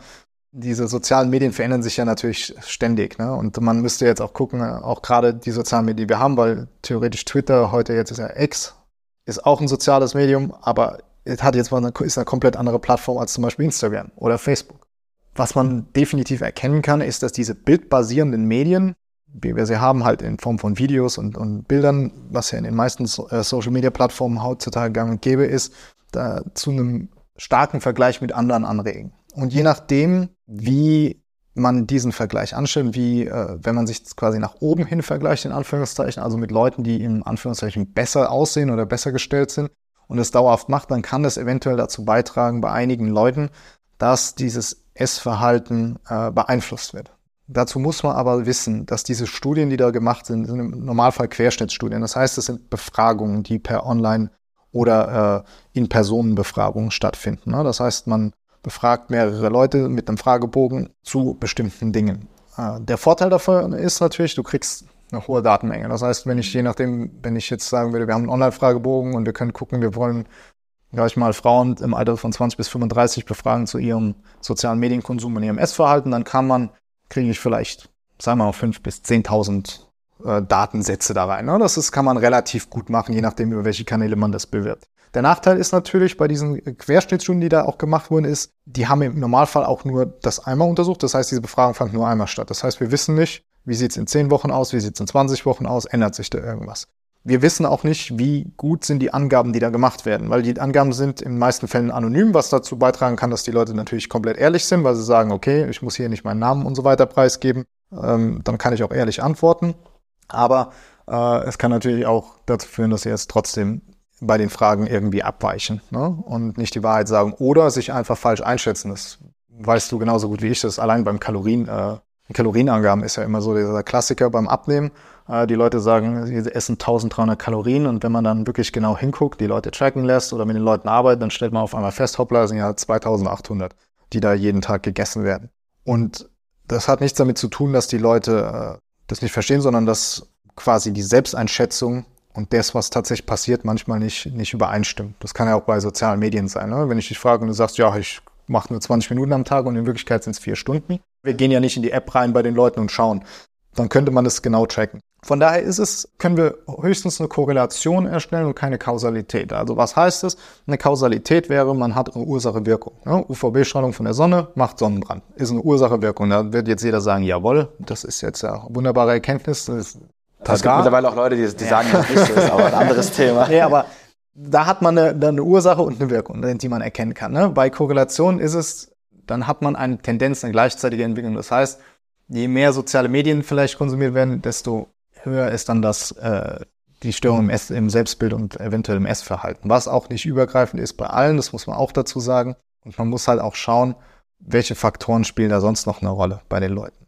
S2: Diese sozialen Medien verändern sich ja natürlich ständig. Ne? Und man müsste jetzt auch gucken, auch gerade die sozialen Medien, die wir haben, weil theoretisch Twitter heute jetzt ist ja X, ist auch ein soziales Medium, aber es hat jetzt mal eine, ist eine komplett andere Plattform als zum Beispiel Instagram oder Facebook. Was man definitiv erkennen kann, ist, dass diese bildbasierenden Medien, wie wir sie haben, halt in Form von Videos und, und Bildern, was ja in den meisten äh, Social-Media-Plattformen heutzutage gang und gäbe ist, da zu einem starken Vergleich mit anderen anregen. Und je nachdem, wie man diesen Vergleich anstellt, wie äh, wenn man sich quasi nach oben hin vergleicht, in Anführungszeichen, also mit Leuten, die in Anführungszeichen besser aussehen oder besser gestellt sind und es dauerhaft macht, dann kann das eventuell dazu beitragen bei einigen Leuten, dass dieses Essverhalten äh, beeinflusst wird. Dazu muss man aber wissen, dass diese Studien, die da gemacht sind, sind im Normalfall Querschnittsstudien. Das heißt, es sind Befragungen, die per Online oder äh, in Personenbefragungen stattfinden. Ne? Das heißt, man befragt mehrere Leute mit einem Fragebogen zu bestimmten Dingen. Äh, der Vorteil davon ist natürlich, du kriegst eine hohe Datenmenge. Das heißt, wenn ich je nachdem, wenn ich jetzt sagen würde, wir haben einen Online-Fragebogen und wir können gucken, wir wollen gleich mal Frauen im Alter von 20 bis 35 befragen zu ihrem sozialen Medienkonsum und ihrem Essverhalten, dann kann man, kriege ich vielleicht, sagen wir mal, 5 bis 10.000 äh, Datensätze da rein. Ne? Das ist, kann man relativ gut machen, je nachdem, über welche Kanäle man das bewirbt. Der Nachteil ist natürlich bei diesen Querschnittsstudien, die da auch gemacht wurden, ist, die haben im Normalfall auch nur das einmal untersucht. Das heißt, diese Befragung fand nur einmal statt. Das heißt, wir wissen nicht, wie sieht's in 10 Wochen aus, wie sieht's in 20 Wochen aus, ändert sich da irgendwas. Wir wissen auch nicht, wie gut sind die Angaben, die da gemacht werden, weil die Angaben sind in den meisten Fällen anonym, was dazu beitragen kann, dass die Leute natürlich komplett ehrlich sind, weil sie sagen, okay, ich muss hier nicht meinen Namen und so weiter preisgeben, ähm, dann kann ich auch ehrlich antworten. Aber äh, es kann natürlich auch dazu führen, dass sie jetzt trotzdem bei den Fragen irgendwie abweichen ne? und nicht die Wahrheit sagen oder sich einfach falsch einschätzen. Das weißt du genauso gut wie ich das. Allein beim Kalorien, äh, Kalorienangaben ist ja immer so dieser Klassiker beim Abnehmen. Äh, die Leute sagen, sie essen 1300 Kalorien und wenn man dann wirklich genau hinguckt, die Leute tracken lässt oder mit den Leuten arbeitet, dann stellt man auf einmal fest, hoppla, sind ja 2800, die da jeden Tag gegessen werden. Und das hat nichts damit zu tun, dass die Leute äh, das nicht verstehen, sondern dass quasi die Selbsteinschätzung und das, was tatsächlich passiert, manchmal nicht, nicht übereinstimmt. Das kann ja auch bei sozialen Medien sein. Ne? Wenn ich dich frage und du sagst, ja, ich mache nur 20 Minuten am Tag und in Wirklichkeit sind es vier Stunden. Wir gehen ja nicht in die App rein bei den Leuten und schauen. Dann könnte man das genau tracken. Von daher ist es, können wir höchstens eine Korrelation erstellen und keine Kausalität. Also was heißt es? Eine Kausalität wäre, man hat eine Ursache-Wirkung. Ne? UVB-Strahlung von der Sonne macht Sonnenbrand. Ist eine Ursache-Wirkung. Da wird jetzt jeder sagen, jawohl, das ist jetzt ja wunderbare Erkenntnis. Das
S1: es gibt mittlerweile auch Leute, die, die sagen, dass nicht so ist, aber ein anderes Thema.
S2: Nee, aber da hat man eine, eine Ursache und eine Wirkung, die man erkennen kann. Ne? Bei Korrelation ist es, dann hat man eine Tendenz, eine gleichzeitige Entwicklung. Das heißt, je mehr soziale Medien vielleicht konsumiert werden, desto höher ist dann das, äh, die Störung im, Ess, im Selbstbild und eventuell im Essverhalten. Was auch nicht übergreifend ist bei allen, das muss man auch dazu sagen. Und man muss halt auch schauen, welche Faktoren spielen da sonst noch eine Rolle bei den Leuten.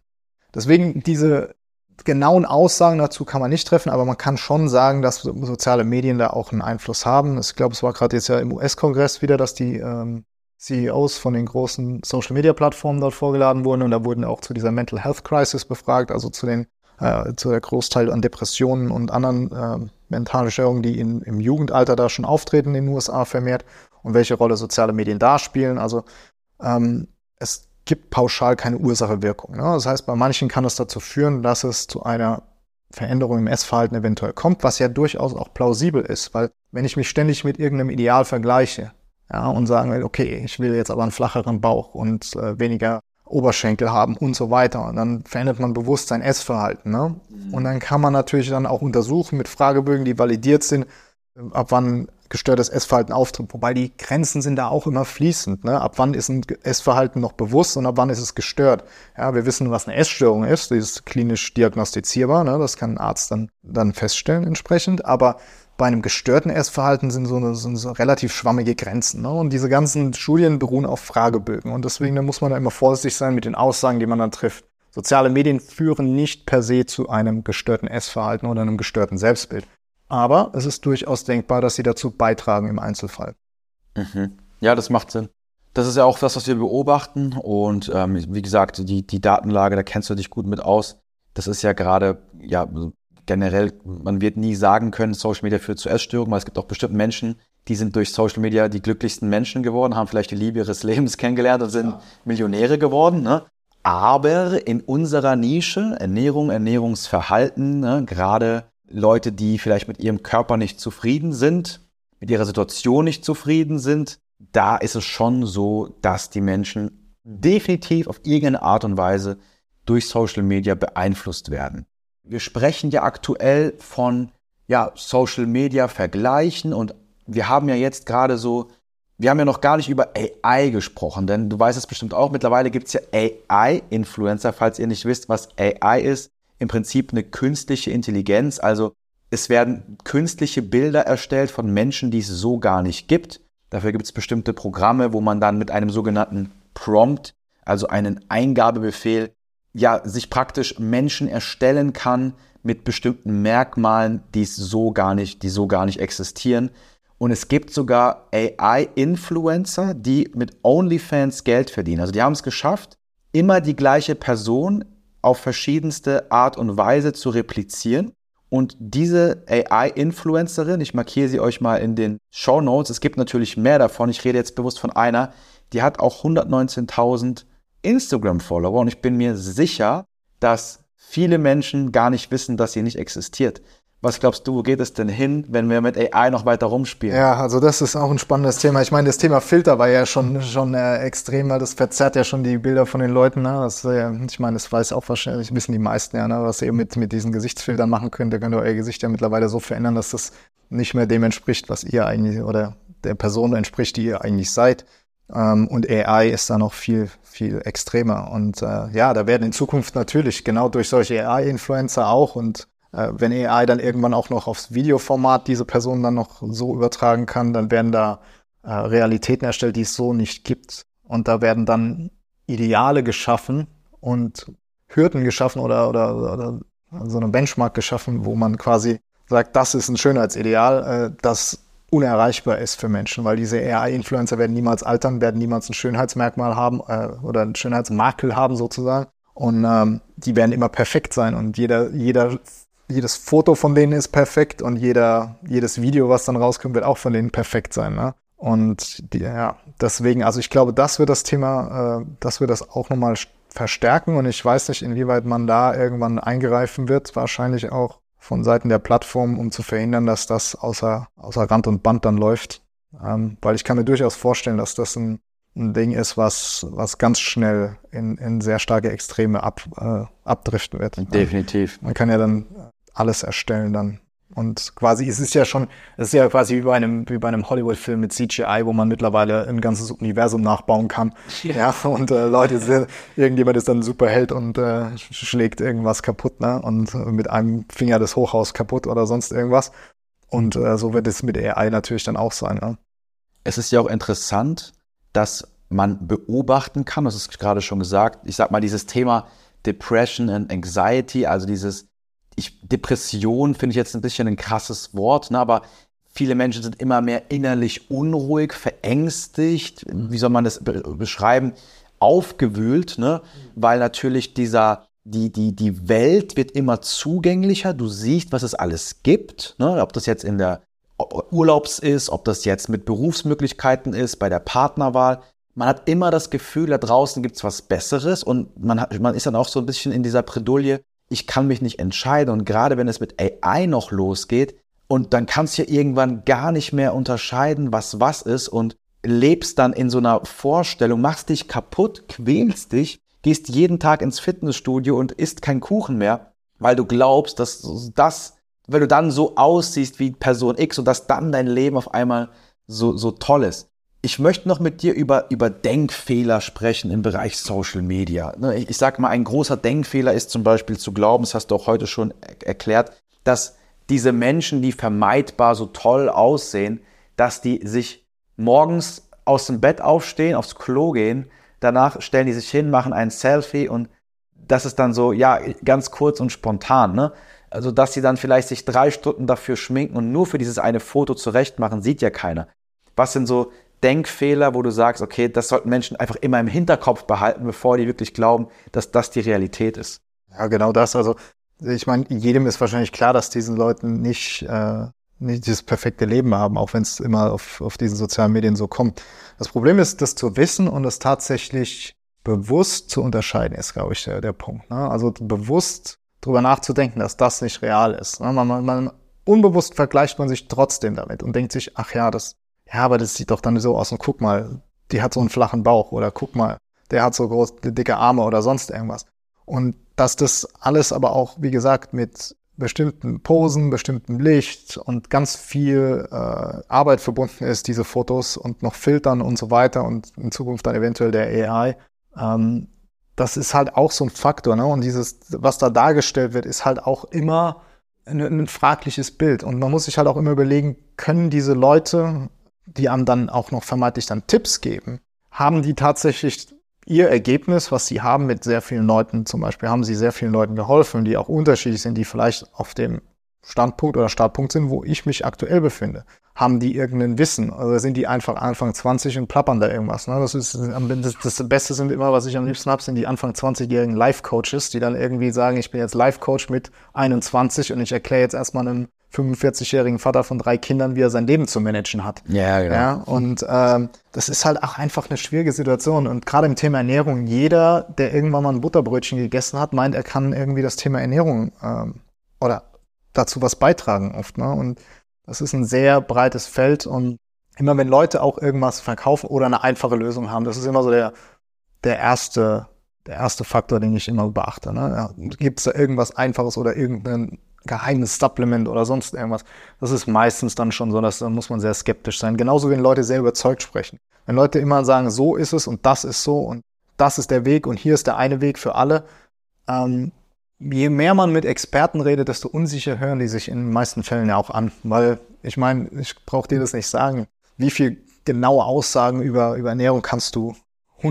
S2: Deswegen diese genauen Aussagen dazu kann man nicht treffen, aber man kann schon sagen, dass soziale Medien da auch einen Einfluss haben. Ich glaube, es war gerade jetzt ja im US-Kongress wieder, dass die ähm, CEOs von den großen Social-Media-Plattformen dort vorgeladen wurden und da wurden auch zu dieser Mental Health Crisis befragt, also zu den äh, zu der Großteil an Depressionen und anderen äh, mentalen Störungen, die in, im Jugendalter da schon auftreten in den USA vermehrt und welche Rolle soziale Medien da spielen. Also ähm, es gibt pauschal keine Ursache-Wirkung. Ne? Das heißt, bei manchen kann es dazu führen, dass es zu einer Veränderung im Essverhalten eventuell kommt, was ja durchaus auch plausibel ist, weil wenn ich mich ständig mit irgendeinem Ideal vergleiche ja, und sagen will, okay, ich will jetzt aber einen flacheren Bauch und äh, weniger Oberschenkel haben und so weiter. Und dann verändert man bewusst sein Essverhalten. Ne? Mhm. Und dann kann man natürlich dann auch untersuchen mit Fragebögen, die validiert sind, ab wann gestörtes Essverhalten auftritt. Wobei die Grenzen sind da auch immer fließend. Ne? Ab wann ist ein Essverhalten noch bewusst und ab wann ist es gestört? Ja, wir wissen, was eine Essstörung ist. Die ist klinisch diagnostizierbar. Ne? Das kann ein Arzt dann, dann feststellen entsprechend. Aber bei einem gestörten Essverhalten sind so, sind so relativ schwammige Grenzen. Ne? Und diese ganzen Studien beruhen auf Fragebögen. Und deswegen da muss man da immer vorsichtig sein mit den Aussagen, die man dann trifft. Soziale Medien führen nicht per se zu einem gestörten Essverhalten oder einem gestörten Selbstbild. Aber es ist durchaus denkbar, dass sie dazu beitragen im Einzelfall.
S1: Mhm. Ja, das macht Sinn. Das ist ja auch das, was wir beobachten. Und ähm, wie gesagt, die, die Datenlage, da kennst du dich gut mit aus. Das ist ja gerade, ja, generell, man wird nie sagen können, Social Media führt zu Essstörungen, weil es gibt auch bestimmt Menschen, die sind durch Social Media die glücklichsten Menschen geworden, haben vielleicht die Liebe ihres Lebens kennengelernt und sind ja. Millionäre geworden. Ne? Aber in unserer Nische, Ernährung, Ernährungsverhalten, ne, gerade Leute, die vielleicht mit ihrem Körper nicht zufrieden sind, mit ihrer Situation nicht zufrieden sind, da ist es schon so, dass die Menschen definitiv auf irgendeine Art und Weise durch Social Media beeinflusst werden. Wir sprechen ja aktuell von ja, Social Media vergleichen und wir haben ja jetzt gerade so, wir haben ja noch gar nicht über AI gesprochen, denn du weißt es bestimmt auch, mittlerweile gibt es ja AI-Influencer, falls ihr nicht wisst, was AI ist. Im Prinzip eine künstliche Intelligenz, also es werden künstliche Bilder erstellt von Menschen, die es so gar nicht gibt. Dafür gibt es bestimmte Programme, wo man dann mit einem sogenannten Prompt, also einen Eingabebefehl, ja, sich praktisch Menschen erstellen kann mit bestimmten Merkmalen, die es so gar nicht, die so gar nicht existieren. Und es gibt sogar AI-Influencer, die mit OnlyFans Geld verdienen. Also die haben es geschafft, immer die gleiche Person auf verschiedenste Art und Weise zu replizieren. Und diese AI-Influencerin, ich markiere sie euch mal in den Show Notes, es gibt natürlich mehr davon, ich rede jetzt bewusst von einer, die hat auch 119.000 Instagram-Follower und ich bin mir sicher, dass viele Menschen gar nicht wissen, dass sie nicht existiert. Was glaubst du, wo geht es denn hin, wenn wir mit AI noch weiter rumspielen?
S2: Ja, also das ist auch ein spannendes Thema. Ich meine, das Thema Filter war ja schon, schon äh, extrem, weil das verzerrt ja schon die Bilder von den Leuten. Ne? Das, äh, ich meine, das weiß auch wahrscheinlich, wissen die meisten ja, ne? was ihr mit, mit diesen Gesichtsfiltern machen könnt. Da könnt ihr euer Gesicht ja mittlerweile so verändern, dass das nicht mehr dem entspricht, was ihr eigentlich oder der Person entspricht, die ihr eigentlich seid. Ähm, und AI ist da noch viel, viel extremer. Und äh, ja, da werden in Zukunft natürlich genau durch solche AI-Influencer auch und wenn AI dann irgendwann auch noch aufs Videoformat diese Person dann noch so übertragen kann, dann werden da äh, Realitäten erstellt, die es so nicht gibt. Und da werden dann Ideale geschaffen und Hürden geschaffen oder, oder, oder so eine Benchmark geschaffen, wo man quasi sagt, das ist ein Schönheitsideal, äh, das unerreichbar ist für Menschen, weil diese AI-Influencer werden niemals altern, werden niemals ein Schönheitsmerkmal haben äh, oder ein Schönheitsmakel haben sozusagen. Und ähm, die werden immer perfekt sein und jeder, jeder jedes Foto von denen ist perfekt und jeder, jedes Video, was dann rauskommt, wird auch von denen perfekt sein. Ne? Und die, ja, deswegen, also ich glaube, das wird das Thema, äh, das wird das auch nochmal verstärken und ich weiß nicht, inwieweit man da irgendwann eingreifen wird, wahrscheinlich auch von Seiten der Plattform, um zu verhindern, dass das außer, außer Rand und Band dann läuft. Ähm, weil ich kann mir durchaus vorstellen, dass das ein, ein Ding ist, was, was ganz schnell in, in sehr starke Extreme ab, äh, abdriften wird.
S1: Definitiv.
S2: Man kann ja dann alles erstellen dann. Und quasi, es ist ja schon, es ist ja quasi wie bei einem, wie bei einem Hollywood-Film mit CGI, wo man mittlerweile ein ganzes Universum nachbauen kann. Ja, ja und äh, Leute, sind, irgendjemand ist dann ein Superheld und äh, schlägt irgendwas kaputt, ne? Und äh, mit einem Finger das Hochhaus kaputt oder sonst irgendwas. Und äh, so wird es mit AI natürlich dann auch sein. Ne?
S1: Es ist ja auch interessant, dass man beobachten kann, das ist gerade schon gesagt, ich sag mal, dieses Thema Depression and Anxiety, also dieses ich, Depression finde ich jetzt ein bisschen ein krasses Wort, ne, aber viele Menschen sind immer mehr innerlich unruhig, verängstigt, wie soll man das be beschreiben, aufgewühlt, ne, weil natürlich dieser, die, die, die Welt wird immer zugänglicher, du siehst, was es alles gibt, ne, ob das jetzt in der Urlaubs ist, ob das jetzt mit Berufsmöglichkeiten ist, bei der Partnerwahl. Man hat immer das Gefühl, da draußen gibt's was Besseres und man, hat, man ist dann auch so ein bisschen in dieser Bredouille, ich kann mich nicht entscheiden. Und gerade wenn es mit AI noch losgeht, und dann kannst du ja irgendwann gar nicht mehr unterscheiden, was was ist und lebst dann in so einer Vorstellung, machst dich kaputt, quälst dich, gehst jeden Tag ins Fitnessstudio und isst keinen Kuchen mehr, weil du glaubst, dass das, weil du dann so aussiehst wie Person X und dass dann dein Leben auf einmal so, so toll ist. Ich möchte noch mit dir über, über Denkfehler sprechen im Bereich Social Media. Ne, ich, ich sage mal, ein großer Denkfehler ist zum Beispiel zu glauben, das hast du auch heute schon erklärt, dass diese Menschen, die vermeidbar so toll aussehen, dass die sich morgens aus dem Bett aufstehen, aufs Klo gehen, danach stellen die sich hin, machen ein Selfie und das ist dann so, ja, ganz kurz und spontan, ne? Also, dass sie dann vielleicht sich drei Stunden dafür schminken und nur für dieses eine Foto zurecht machen, sieht ja keiner. Was sind so Denkfehler, wo du sagst, okay, das sollten Menschen einfach immer im Hinterkopf behalten, bevor die wirklich glauben, dass das die Realität ist?
S2: Ja, genau das. Also ich meine, jedem ist wahrscheinlich klar, dass diesen Leuten nicht, äh, nicht dieses perfekte Leben haben, auch wenn es immer auf, auf diesen sozialen Medien so kommt. Das Problem ist, das zu wissen und es tatsächlich bewusst zu unterscheiden, ist, glaube ich, der, der Punkt. Ne? Also bewusst drüber nachzudenken, dass das nicht real ist. Ne? Man, man, man, unbewusst vergleicht man sich trotzdem damit und denkt sich, ach ja, das, ja, aber das sieht doch dann so aus und guck mal, die hat so einen flachen Bauch oder guck mal, der hat so groß, dicke Arme oder sonst irgendwas. Und dass das alles aber auch, wie gesagt, mit bestimmten Posen, bestimmtem Licht und ganz viel äh, Arbeit verbunden ist, diese Fotos und noch Filtern und so weiter und in Zukunft dann eventuell der AI. Ähm, das ist halt auch so ein Faktor, ne? Und dieses, was da dargestellt wird, ist halt auch immer ein, ein fragliches Bild. Und man muss sich halt auch immer überlegen, können diese Leute, die einem dann auch noch vermeintlich dann Tipps geben, haben die tatsächlich ihr Ergebnis, was sie haben mit sehr vielen Leuten, zum Beispiel haben sie sehr vielen Leuten geholfen, die auch unterschiedlich sind, die vielleicht auf dem Standpunkt oder Startpunkt sind, wo ich mich aktuell befinde. Haben die irgendein Wissen oder sind die einfach Anfang 20 und plappern da irgendwas? Ne? Das ist das, das Beste sind immer, was ich am liebsten habe, sind die Anfang 20-jährigen Life-Coaches, die dann irgendwie sagen, ich bin jetzt Life-Coach mit 21 und ich erkläre jetzt erstmal einem 45-jährigen Vater von drei Kindern, wie er sein Leben zu managen hat.
S1: Ja, genau. Ja,
S2: und ähm, das ist halt auch einfach eine schwierige Situation. Und gerade im Thema Ernährung, jeder, der irgendwann mal ein Butterbrötchen gegessen hat, meint, er kann irgendwie das Thema Ernährung ähm, oder dazu was beitragen oft. Ne? Und das ist ein sehr breites Feld. Und immer wenn Leute auch irgendwas verkaufen oder eine einfache Lösung haben, das ist immer so der, der erste der erste Faktor, den ich immer beachte. Ne? Ja, Gibt es da irgendwas Einfaches oder irgendeinen geheimes Supplement oder sonst irgendwas. Das ist meistens dann schon so, dass da muss man sehr skeptisch sein. Genauso wenn Leute sehr überzeugt sprechen. Wenn Leute immer sagen, so ist es und das ist so und das ist der Weg und hier ist der eine Weg für alle. Ähm, je mehr man mit Experten redet, desto unsicher hören die sich in den meisten Fällen ja auch an. Weil ich meine, ich brauche dir das nicht sagen. Wie viel genaue Aussagen über, über Ernährung kannst du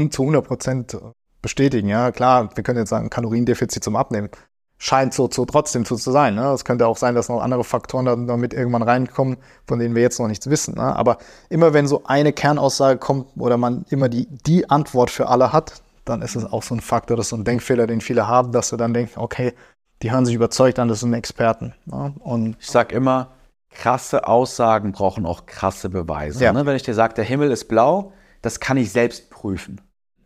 S2: zu 100 Prozent bestätigen? Ja, klar, wir können jetzt sagen, Kaloriendefizit zum Abnehmen scheint so, so trotzdem so zu sein. Ne? Es könnte auch sein, dass noch andere Faktoren da, damit irgendwann reinkommen, von denen wir jetzt noch nichts wissen. Ne? Aber immer wenn so eine Kernaussage kommt oder man immer die, die Antwort für alle hat, dann ist es auch so ein Faktor, das ist so ein Denkfehler, den viele haben, dass sie dann denken, okay, die hören sich überzeugt an, das sind Experten. Ne?
S1: Und ich sag immer, krasse Aussagen brauchen auch krasse Beweise. Ja. Ne? Wenn ich dir sage, der Himmel ist blau, das kann ich selbst prüfen.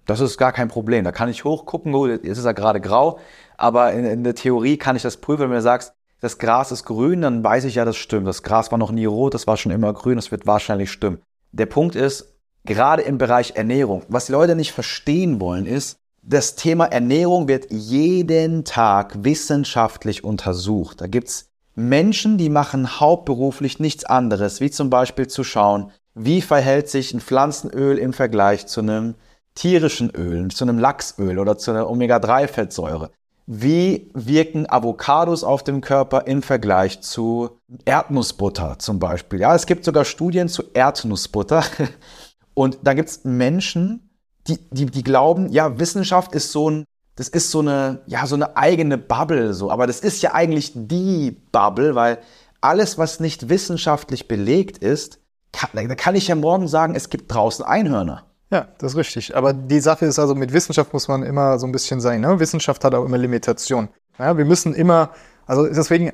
S1: Das ist gar kein Problem. Da kann ich hochgucken, gut, jetzt ist er gerade grau, aber in, in, der Theorie kann ich das prüfen. Wenn du mir sagst, das Gras ist grün, dann weiß ich ja, das stimmt. Das Gras war noch nie rot, das war schon immer grün, das wird wahrscheinlich stimmen. Der Punkt ist, gerade im Bereich Ernährung, was die Leute nicht verstehen wollen, ist, das Thema Ernährung wird jeden Tag wissenschaftlich untersucht. Da gibt's Menschen, die machen hauptberuflich nichts anderes, wie zum Beispiel zu schauen, wie verhält sich ein Pflanzenöl im Vergleich zu einem tierischen Ölen, zu einem Lachsöl oder zu einer Omega-3-Fettsäure. Wie wirken Avocados auf dem Körper im Vergleich zu Erdnussbutter zum Beispiel? Ja, es gibt sogar Studien zu Erdnussbutter. Und da gibt es Menschen, die, die, die glauben, ja, Wissenschaft ist so ein, das ist so eine, ja, so eine eigene Bubble, so. Aber das ist ja eigentlich die Bubble, weil alles, was nicht wissenschaftlich belegt ist, kann, da kann ich ja morgen sagen, es gibt draußen Einhörner.
S2: Ja, das ist richtig. Aber die Sache ist also, mit Wissenschaft muss man immer so ein bisschen sein. Ne? Wissenschaft hat auch immer Limitationen. Ja, wir müssen immer, also deswegen,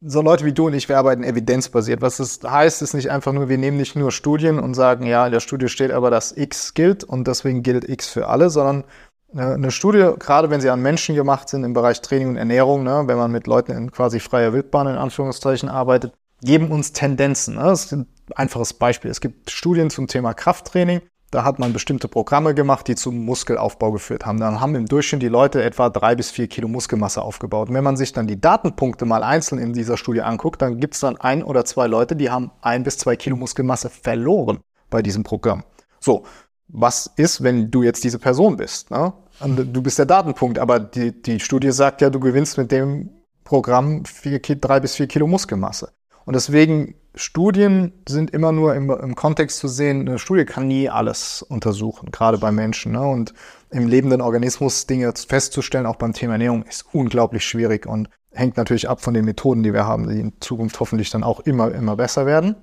S2: so Leute wie du und ich, wir arbeiten evidenzbasiert. Was das heißt, ist nicht einfach nur, wir nehmen nicht nur Studien und sagen, ja, in der Studie steht aber, dass X gilt und deswegen gilt X für alle, sondern eine Studie, gerade wenn sie an Menschen gemacht sind im Bereich Training und Ernährung, ne, wenn man mit Leuten in quasi freier Wildbahn in Anführungszeichen arbeitet, geben uns Tendenzen. Ne? Das ist ein einfaches Beispiel. Es gibt Studien zum Thema Krafttraining da hat man bestimmte Programme gemacht, die zum Muskelaufbau geführt haben. Dann haben im Durchschnitt die Leute etwa drei bis vier Kilo Muskelmasse aufgebaut. Und wenn man sich dann die Datenpunkte mal einzeln in dieser Studie anguckt, dann gibt es dann ein oder zwei Leute, die haben ein bis zwei Kilo Muskelmasse verloren bei diesem Programm. So, was ist, wenn du jetzt diese Person bist? Ne? Du bist der Datenpunkt, aber die, die Studie sagt ja, du gewinnst mit dem Programm vier, drei bis vier Kilo Muskelmasse. Und deswegen Studien sind immer nur im, im, Kontext zu sehen. Eine Studie kann nie alles untersuchen, gerade bei Menschen. Ne? Und im lebenden Organismus Dinge festzustellen, auch beim Thema Ernährung, ist unglaublich schwierig und hängt natürlich ab von den Methoden, die wir haben, die in Zukunft hoffentlich dann auch immer, immer besser werden.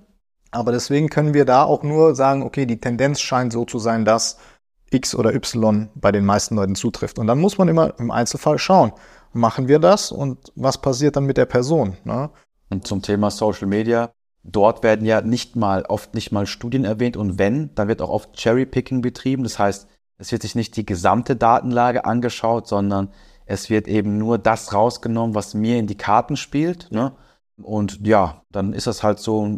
S2: Aber deswegen können wir da auch nur sagen, okay, die Tendenz scheint so zu sein, dass X oder Y bei den meisten Leuten zutrifft. Und dann muss man immer im Einzelfall schauen, machen wir das und was passiert dann mit der Person? Ne?
S1: Und zum Thema Social Media, dort werden ja nicht mal, oft nicht mal Studien erwähnt und wenn, dann wird auch oft Cherry-Picking betrieben. Das heißt, es wird sich nicht die gesamte Datenlage angeschaut, sondern es wird eben nur das rausgenommen, was mir in die Karten spielt. Ne? Und ja, dann ist das halt so.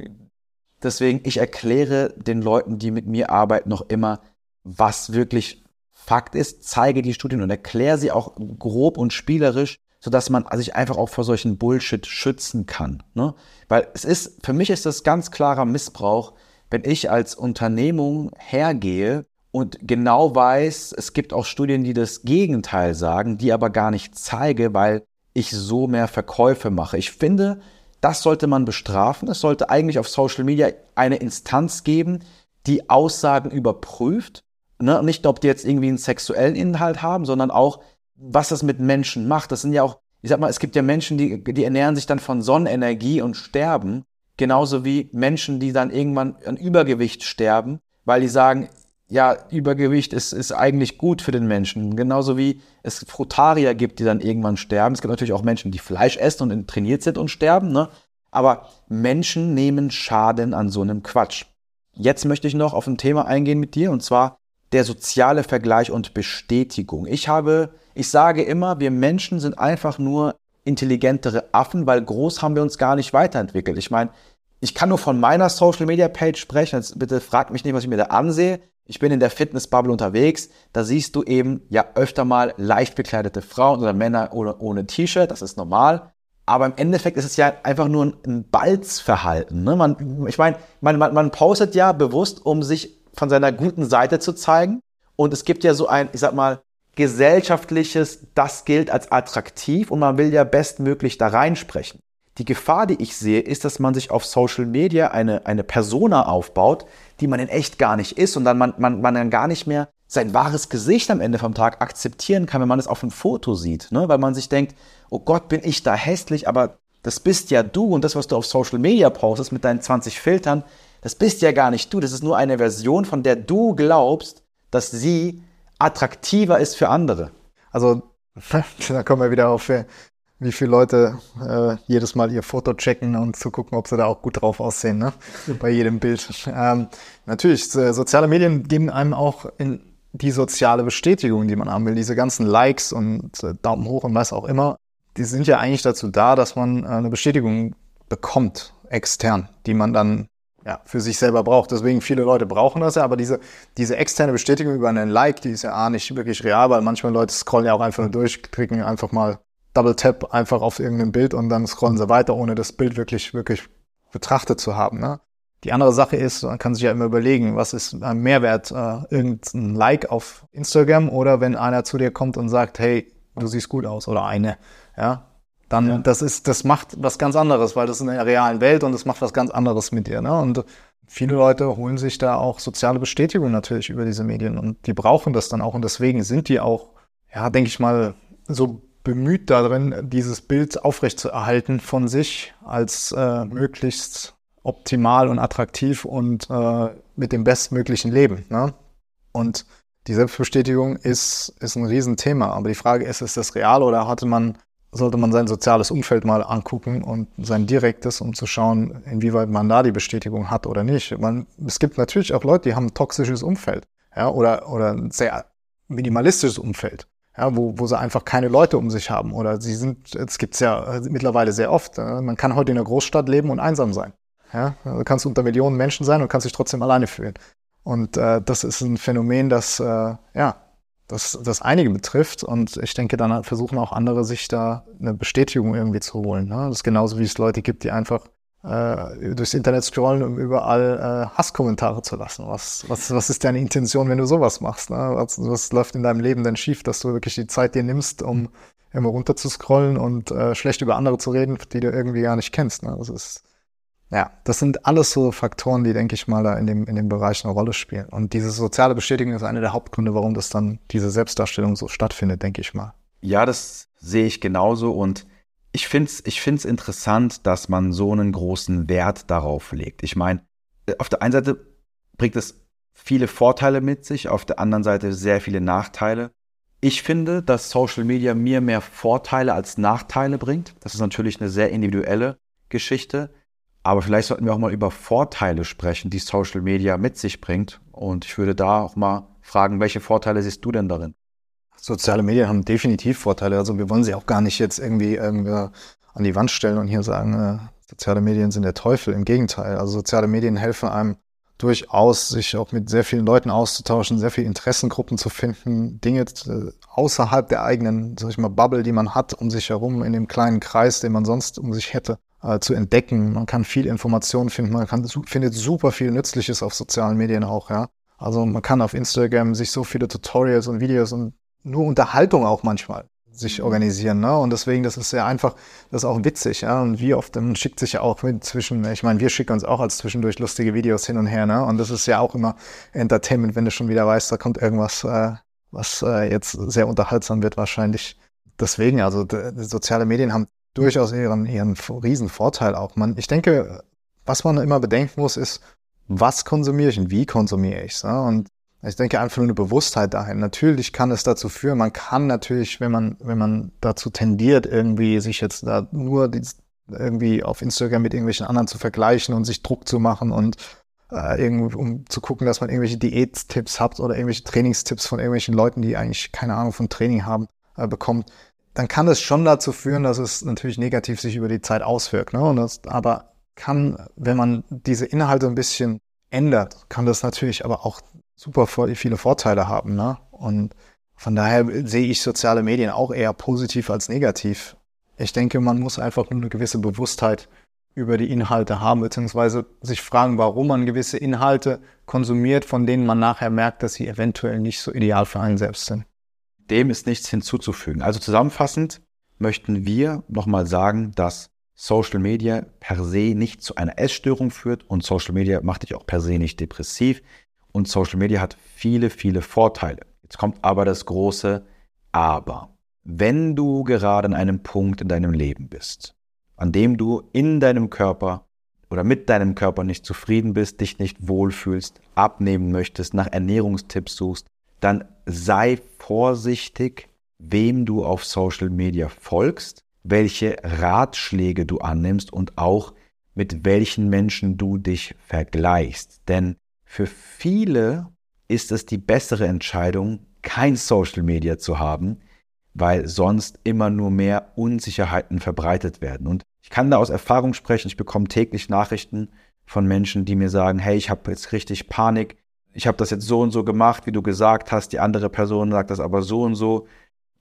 S1: Deswegen, ich erkläre den Leuten, die mit mir arbeiten, noch immer, was wirklich Fakt ist, zeige die Studien und erkläre sie auch grob und spielerisch, sodass man sich einfach auch vor solchen Bullshit schützen kann. Ne? Weil es ist, für mich ist das ganz klarer Missbrauch, wenn ich als Unternehmung hergehe und genau weiß, es gibt auch Studien, die das Gegenteil sagen, die aber gar nicht zeige, weil ich so mehr Verkäufe mache. Ich finde, das sollte man bestrafen. Es sollte eigentlich auf Social Media eine Instanz geben, die Aussagen überprüft. Ne? Nicht, ob die jetzt irgendwie einen sexuellen Inhalt haben, sondern auch, was das mit Menschen macht. Das sind ja auch, ich sag mal, es gibt ja Menschen, die, die ernähren sich dann von Sonnenenergie und sterben. Genauso wie Menschen, die dann irgendwann an Übergewicht sterben, weil die sagen, ja, Übergewicht ist, ist eigentlich gut für den Menschen. Genauso wie es Frutarier gibt, die dann irgendwann sterben. Es gibt natürlich auch Menschen, die Fleisch essen und trainiert sind und sterben. Ne? Aber Menschen nehmen Schaden an so einem Quatsch. Jetzt möchte ich noch auf ein Thema eingehen mit dir, und zwar der soziale Vergleich und Bestätigung. Ich habe, ich sage immer, wir Menschen sind einfach nur intelligentere Affen, weil groß haben wir uns gar nicht weiterentwickelt. Ich meine, ich kann nur von meiner Social Media Page sprechen. Jetzt bitte fragt mich nicht, was ich mir da ansehe. Ich bin in der Fitnessbubble unterwegs. Da siehst du eben ja öfter mal leicht bekleidete Frauen oder Männer ohne, ohne T-Shirt. Das ist normal. Aber im Endeffekt ist es ja einfach nur ein, Balzverhalten. Ne? Man, ich meine, man, man, man postet ja bewusst, um sich von seiner guten Seite zu zeigen. Und es gibt ja so ein, ich sag mal, gesellschaftliches, das gilt als attraktiv und man will ja bestmöglich da reinsprechen. Die Gefahr, die ich sehe, ist, dass man sich auf Social Media eine, eine Persona aufbaut, die man in echt gar nicht ist und dann man, man, man dann gar nicht mehr sein wahres Gesicht am Ende vom Tag akzeptieren kann, wenn man es auf einem Foto sieht, ne? weil man sich denkt, oh Gott, bin ich da hässlich, aber das bist ja du und das, was du auf Social Media postest mit deinen 20 Filtern, das bist ja gar nicht du, das ist nur eine Version, von der du glaubst, dass sie attraktiver ist für andere.
S2: Also, da kommen wir wieder auf wie viele Leute äh, jedes Mal ihr Foto checken und zu gucken, ob sie da auch gut drauf aussehen, ne? bei jedem Bild. Ähm, natürlich, äh, soziale Medien geben einem auch in die soziale Bestätigung, die man haben will. Diese ganzen Likes und äh, Daumen hoch und was auch immer, die sind ja eigentlich dazu da, dass man äh, eine Bestätigung bekommt, extern, die man dann ja, für sich selber braucht. Deswegen viele Leute brauchen das ja, aber diese, diese externe Bestätigung über einen Like, die ist ja A, nicht wirklich real, weil manchmal Leute scrollen ja auch einfach nur durch, klicken einfach mal Double Tap einfach auf irgendein Bild und dann scrollen sie weiter, ohne das Bild wirklich, wirklich betrachtet zu haben. Ne? Die andere Sache ist, man kann sich ja immer überlegen, was ist ein Mehrwert, äh, irgendein Like auf Instagram oder wenn einer zu dir kommt und sagt, hey, du siehst gut aus oder eine, ja, dann ja. das ist, das macht was ganz anderes, weil das ist in der realen Welt und das macht was ganz anderes mit dir. Ne? Und viele Leute holen sich da auch soziale Bestätigung natürlich über diese Medien und die brauchen das dann auch und deswegen sind die auch, ja, denke ich mal, so bemüht darin, dieses Bild aufrechtzuerhalten von sich als äh, möglichst optimal und attraktiv und äh, mit dem bestmöglichen Leben. Ne? Und die Selbstbestätigung ist, ist ein Riesenthema. Aber die Frage ist, ist das real oder hatte man, sollte man sein soziales Umfeld mal angucken und sein direktes, um zu schauen, inwieweit man da die Bestätigung hat oder nicht. Man, es gibt natürlich auch Leute, die haben ein toxisches Umfeld, ja, oder, oder ein sehr minimalistisches Umfeld ja, wo, wo sie einfach keine Leute um sich haben. Oder sie sind, es gibt's ja mittlerweile sehr oft. Man kann heute in einer Großstadt leben und einsam sein. Ja, du kannst unter Millionen Menschen sein und kannst dich trotzdem alleine fühlen. Und äh, das ist ein Phänomen, das äh, ja, das, das einige betrifft. Und ich denke, dann versuchen auch andere, sich da eine Bestätigung irgendwie zu holen. Ne? Das ist genauso, wie es Leute gibt, die einfach äh, durchs Internet scrollen, um überall äh, Hasskommentare zu lassen. Was, was, was ist deine Intention, wenn du sowas machst? Ne? Was, was läuft in deinem Leben denn schief, dass du wirklich die Zeit dir nimmst, um immer runter zu scrollen und äh, schlecht über andere zu reden, die du irgendwie gar nicht kennst. Ne? Das ist ja, das sind alles so Faktoren, die, denke ich mal, da in dem, in dem Bereich eine Rolle spielen. Und diese soziale Bestätigung ist einer der Hauptgründe, warum das dann, diese Selbstdarstellung so stattfindet, denke ich mal.
S1: Ja, das sehe ich genauso und ich finde es ich find's interessant, dass man so einen großen Wert darauf legt. Ich meine, auf der einen Seite bringt es viele Vorteile mit sich, auf der anderen Seite sehr viele Nachteile. Ich finde, dass Social Media mir mehr Vorteile als Nachteile bringt. Das ist natürlich eine sehr individuelle Geschichte. Aber vielleicht sollten wir auch mal über Vorteile sprechen, die Social Media mit sich bringt. Und ich würde da auch mal fragen, welche Vorteile siehst du denn darin?
S2: Soziale Medien haben definitiv Vorteile. Also wir wollen sie auch gar nicht jetzt irgendwie, irgendwie an die Wand stellen und hier sagen, äh, soziale Medien sind der Teufel. Im Gegenteil. Also soziale Medien helfen einem durchaus, sich auch mit sehr vielen Leuten auszutauschen, sehr viele Interessengruppen zu finden, Dinge äh, außerhalb der eigenen, sag ich mal, Bubble, die man hat, um sich herum, in dem kleinen Kreis, den man sonst um sich hätte, äh, zu entdecken. Man kann viel Information finden, man kann, findet super viel Nützliches auf sozialen Medien auch, ja. Also man kann auf Instagram sich so viele Tutorials und Videos und nur Unterhaltung auch manchmal sich mhm. organisieren. Ne? Und deswegen, das ist sehr einfach, das ist auch witzig, ja. Und wie oft, man schickt sich ja auch mit zwischen, ich meine, wir schicken uns auch als zwischendurch lustige Videos hin und her, ne? Und das ist ja auch immer Entertainment, wenn du schon wieder weißt, da kommt irgendwas, äh, was äh, jetzt sehr unterhaltsam wird wahrscheinlich. Deswegen, also soziale Medien haben durchaus ihren, ihren riesen Vorteil auch. Man, ich denke, was man immer bedenken muss, ist, was konsumiere ich und wie konsumiere ich es. Ne? Und ich denke einfach nur eine Bewusstheit dahin. Natürlich kann es dazu führen, man kann natürlich, wenn man, wenn man dazu tendiert, irgendwie sich jetzt da nur irgendwie auf Instagram mit irgendwelchen anderen zu vergleichen und sich Druck zu machen und äh, irgendwie, um zu gucken, dass man irgendwelche Diättipps hat oder irgendwelche Trainingstipps von irgendwelchen Leuten, die eigentlich keine Ahnung von Training haben, äh, bekommt, dann kann es schon dazu führen, dass es natürlich negativ sich über die Zeit auswirkt. Ne? Und das, aber kann, wenn man diese Inhalte ein bisschen ändert, kann das natürlich aber auch super viele Vorteile haben. Ne? Und von daher sehe ich soziale Medien auch eher positiv als negativ. Ich denke, man muss einfach nur eine gewisse Bewusstheit über die Inhalte haben, beziehungsweise sich fragen, warum man gewisse Inhalte konsumiert, von denen man nachher merkt, dass sie eventuell nicht so ideal für einen selbst sind.
S1: Dem ist nichts hinzuzufügen. Also zusammenfassend möchten wir nochmal sagen, dass Social Media per se nicht zu einer Essstörung führt und Social Media macht dich auch per se nicht depressiv und Social Media hat viele, viele Vorteile. Jetzt kommt aber das große Aber. Wenn du gerade an einem Punkt in deinem Leben bist, an dem du in deinem Körper oder mit deinem Körper nicht zufrieden bist, dich nicht wohlfühlst, abnehmen möchtest, nach Ernährungstipps suchst, dann sei vorsichtig, wem du auf Social Media folgst, welche Ratschläge du annimmst und auch mit welchen Menschen du dich vergleichst. Denn für viele ist es die bessere Entscheidung, kein Social Media zu haben, weil sonst immer nur mehr Unsicherheiten verbreitet werden. Und ich kann da aus Erfahrung sprechen, ich bekomme täglich Nachrichten von Menschen, die mir sagen, hey, ich habe jetzt richtig Panik, ich habe das jetzt so und so gemacht, wie du gesagt hast, die andere Person sagt das aber so und so.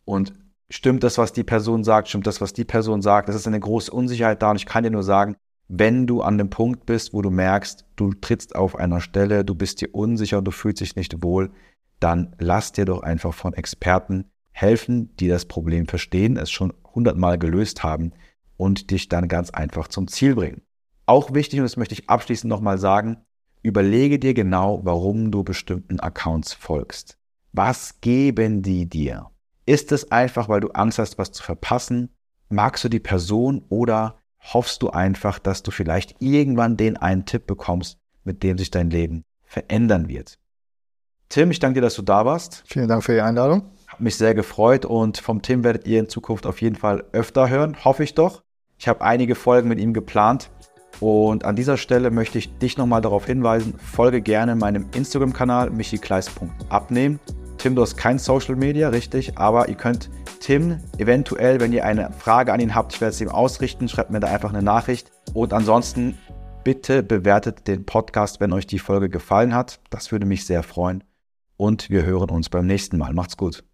S1: Und stimmt das, was die Person sagt, stimmt das, was die Person sagt? Das ist eine große Unsicherheit da und ich kann dir nur sagen, wenn du an dem Punkt bist, wo du merkst, du trittst auf einer Stelle, du bist dir unsicher, du fühlst dich nicht wohl, dann lass dir doch einfach von Experten helfen, die das Problem verstehen, es schon hundertmal gelöst haben und dich dann ganz einfach zum Ziel bringen. Auch wichtig, und das möchte ich abschließend nochmal sagen, überlege dir genau, warum du bestimmten Accounts folgst. Was geben die dir? Ist es einfach, weil du Angst hast, was zu verpassen? Magst du die Person oder hoffst du einfach, dass du vielleicht irgendwann den einen Tipp bekommst, mit dem sich dein Leben verändern wird. Tim, ich danke dir, dass du da warst.
S2: Vielen Dank für die Einladung.
S1: Hat mich sehr gefreut und vom Tim werdet ihr in Zukunft auf jeden Fall öfter hören, hoffe ich doch. Ich habe einige Folgen mit ihm geplant und an dieser Stelle möchte ich dich nochmal darauf hinweisen, folge gerne meinem Instagram-Kanal michikleis.abnehmen. Tim, du hast kein Social Media, richtig, aber ihr könnt Tim eventuell, wenn ihr eine Frage an ihn habt, ich werde es ihm ausrichten, schreibt mir da einfach eine Nachricht. Und ansonsten bitte bewertet den Podcast, wenn euch die Folge gefallen hat. Das würde mich sehr freuen. Und wir hören uns beim nächsten Mal. Macht's gut.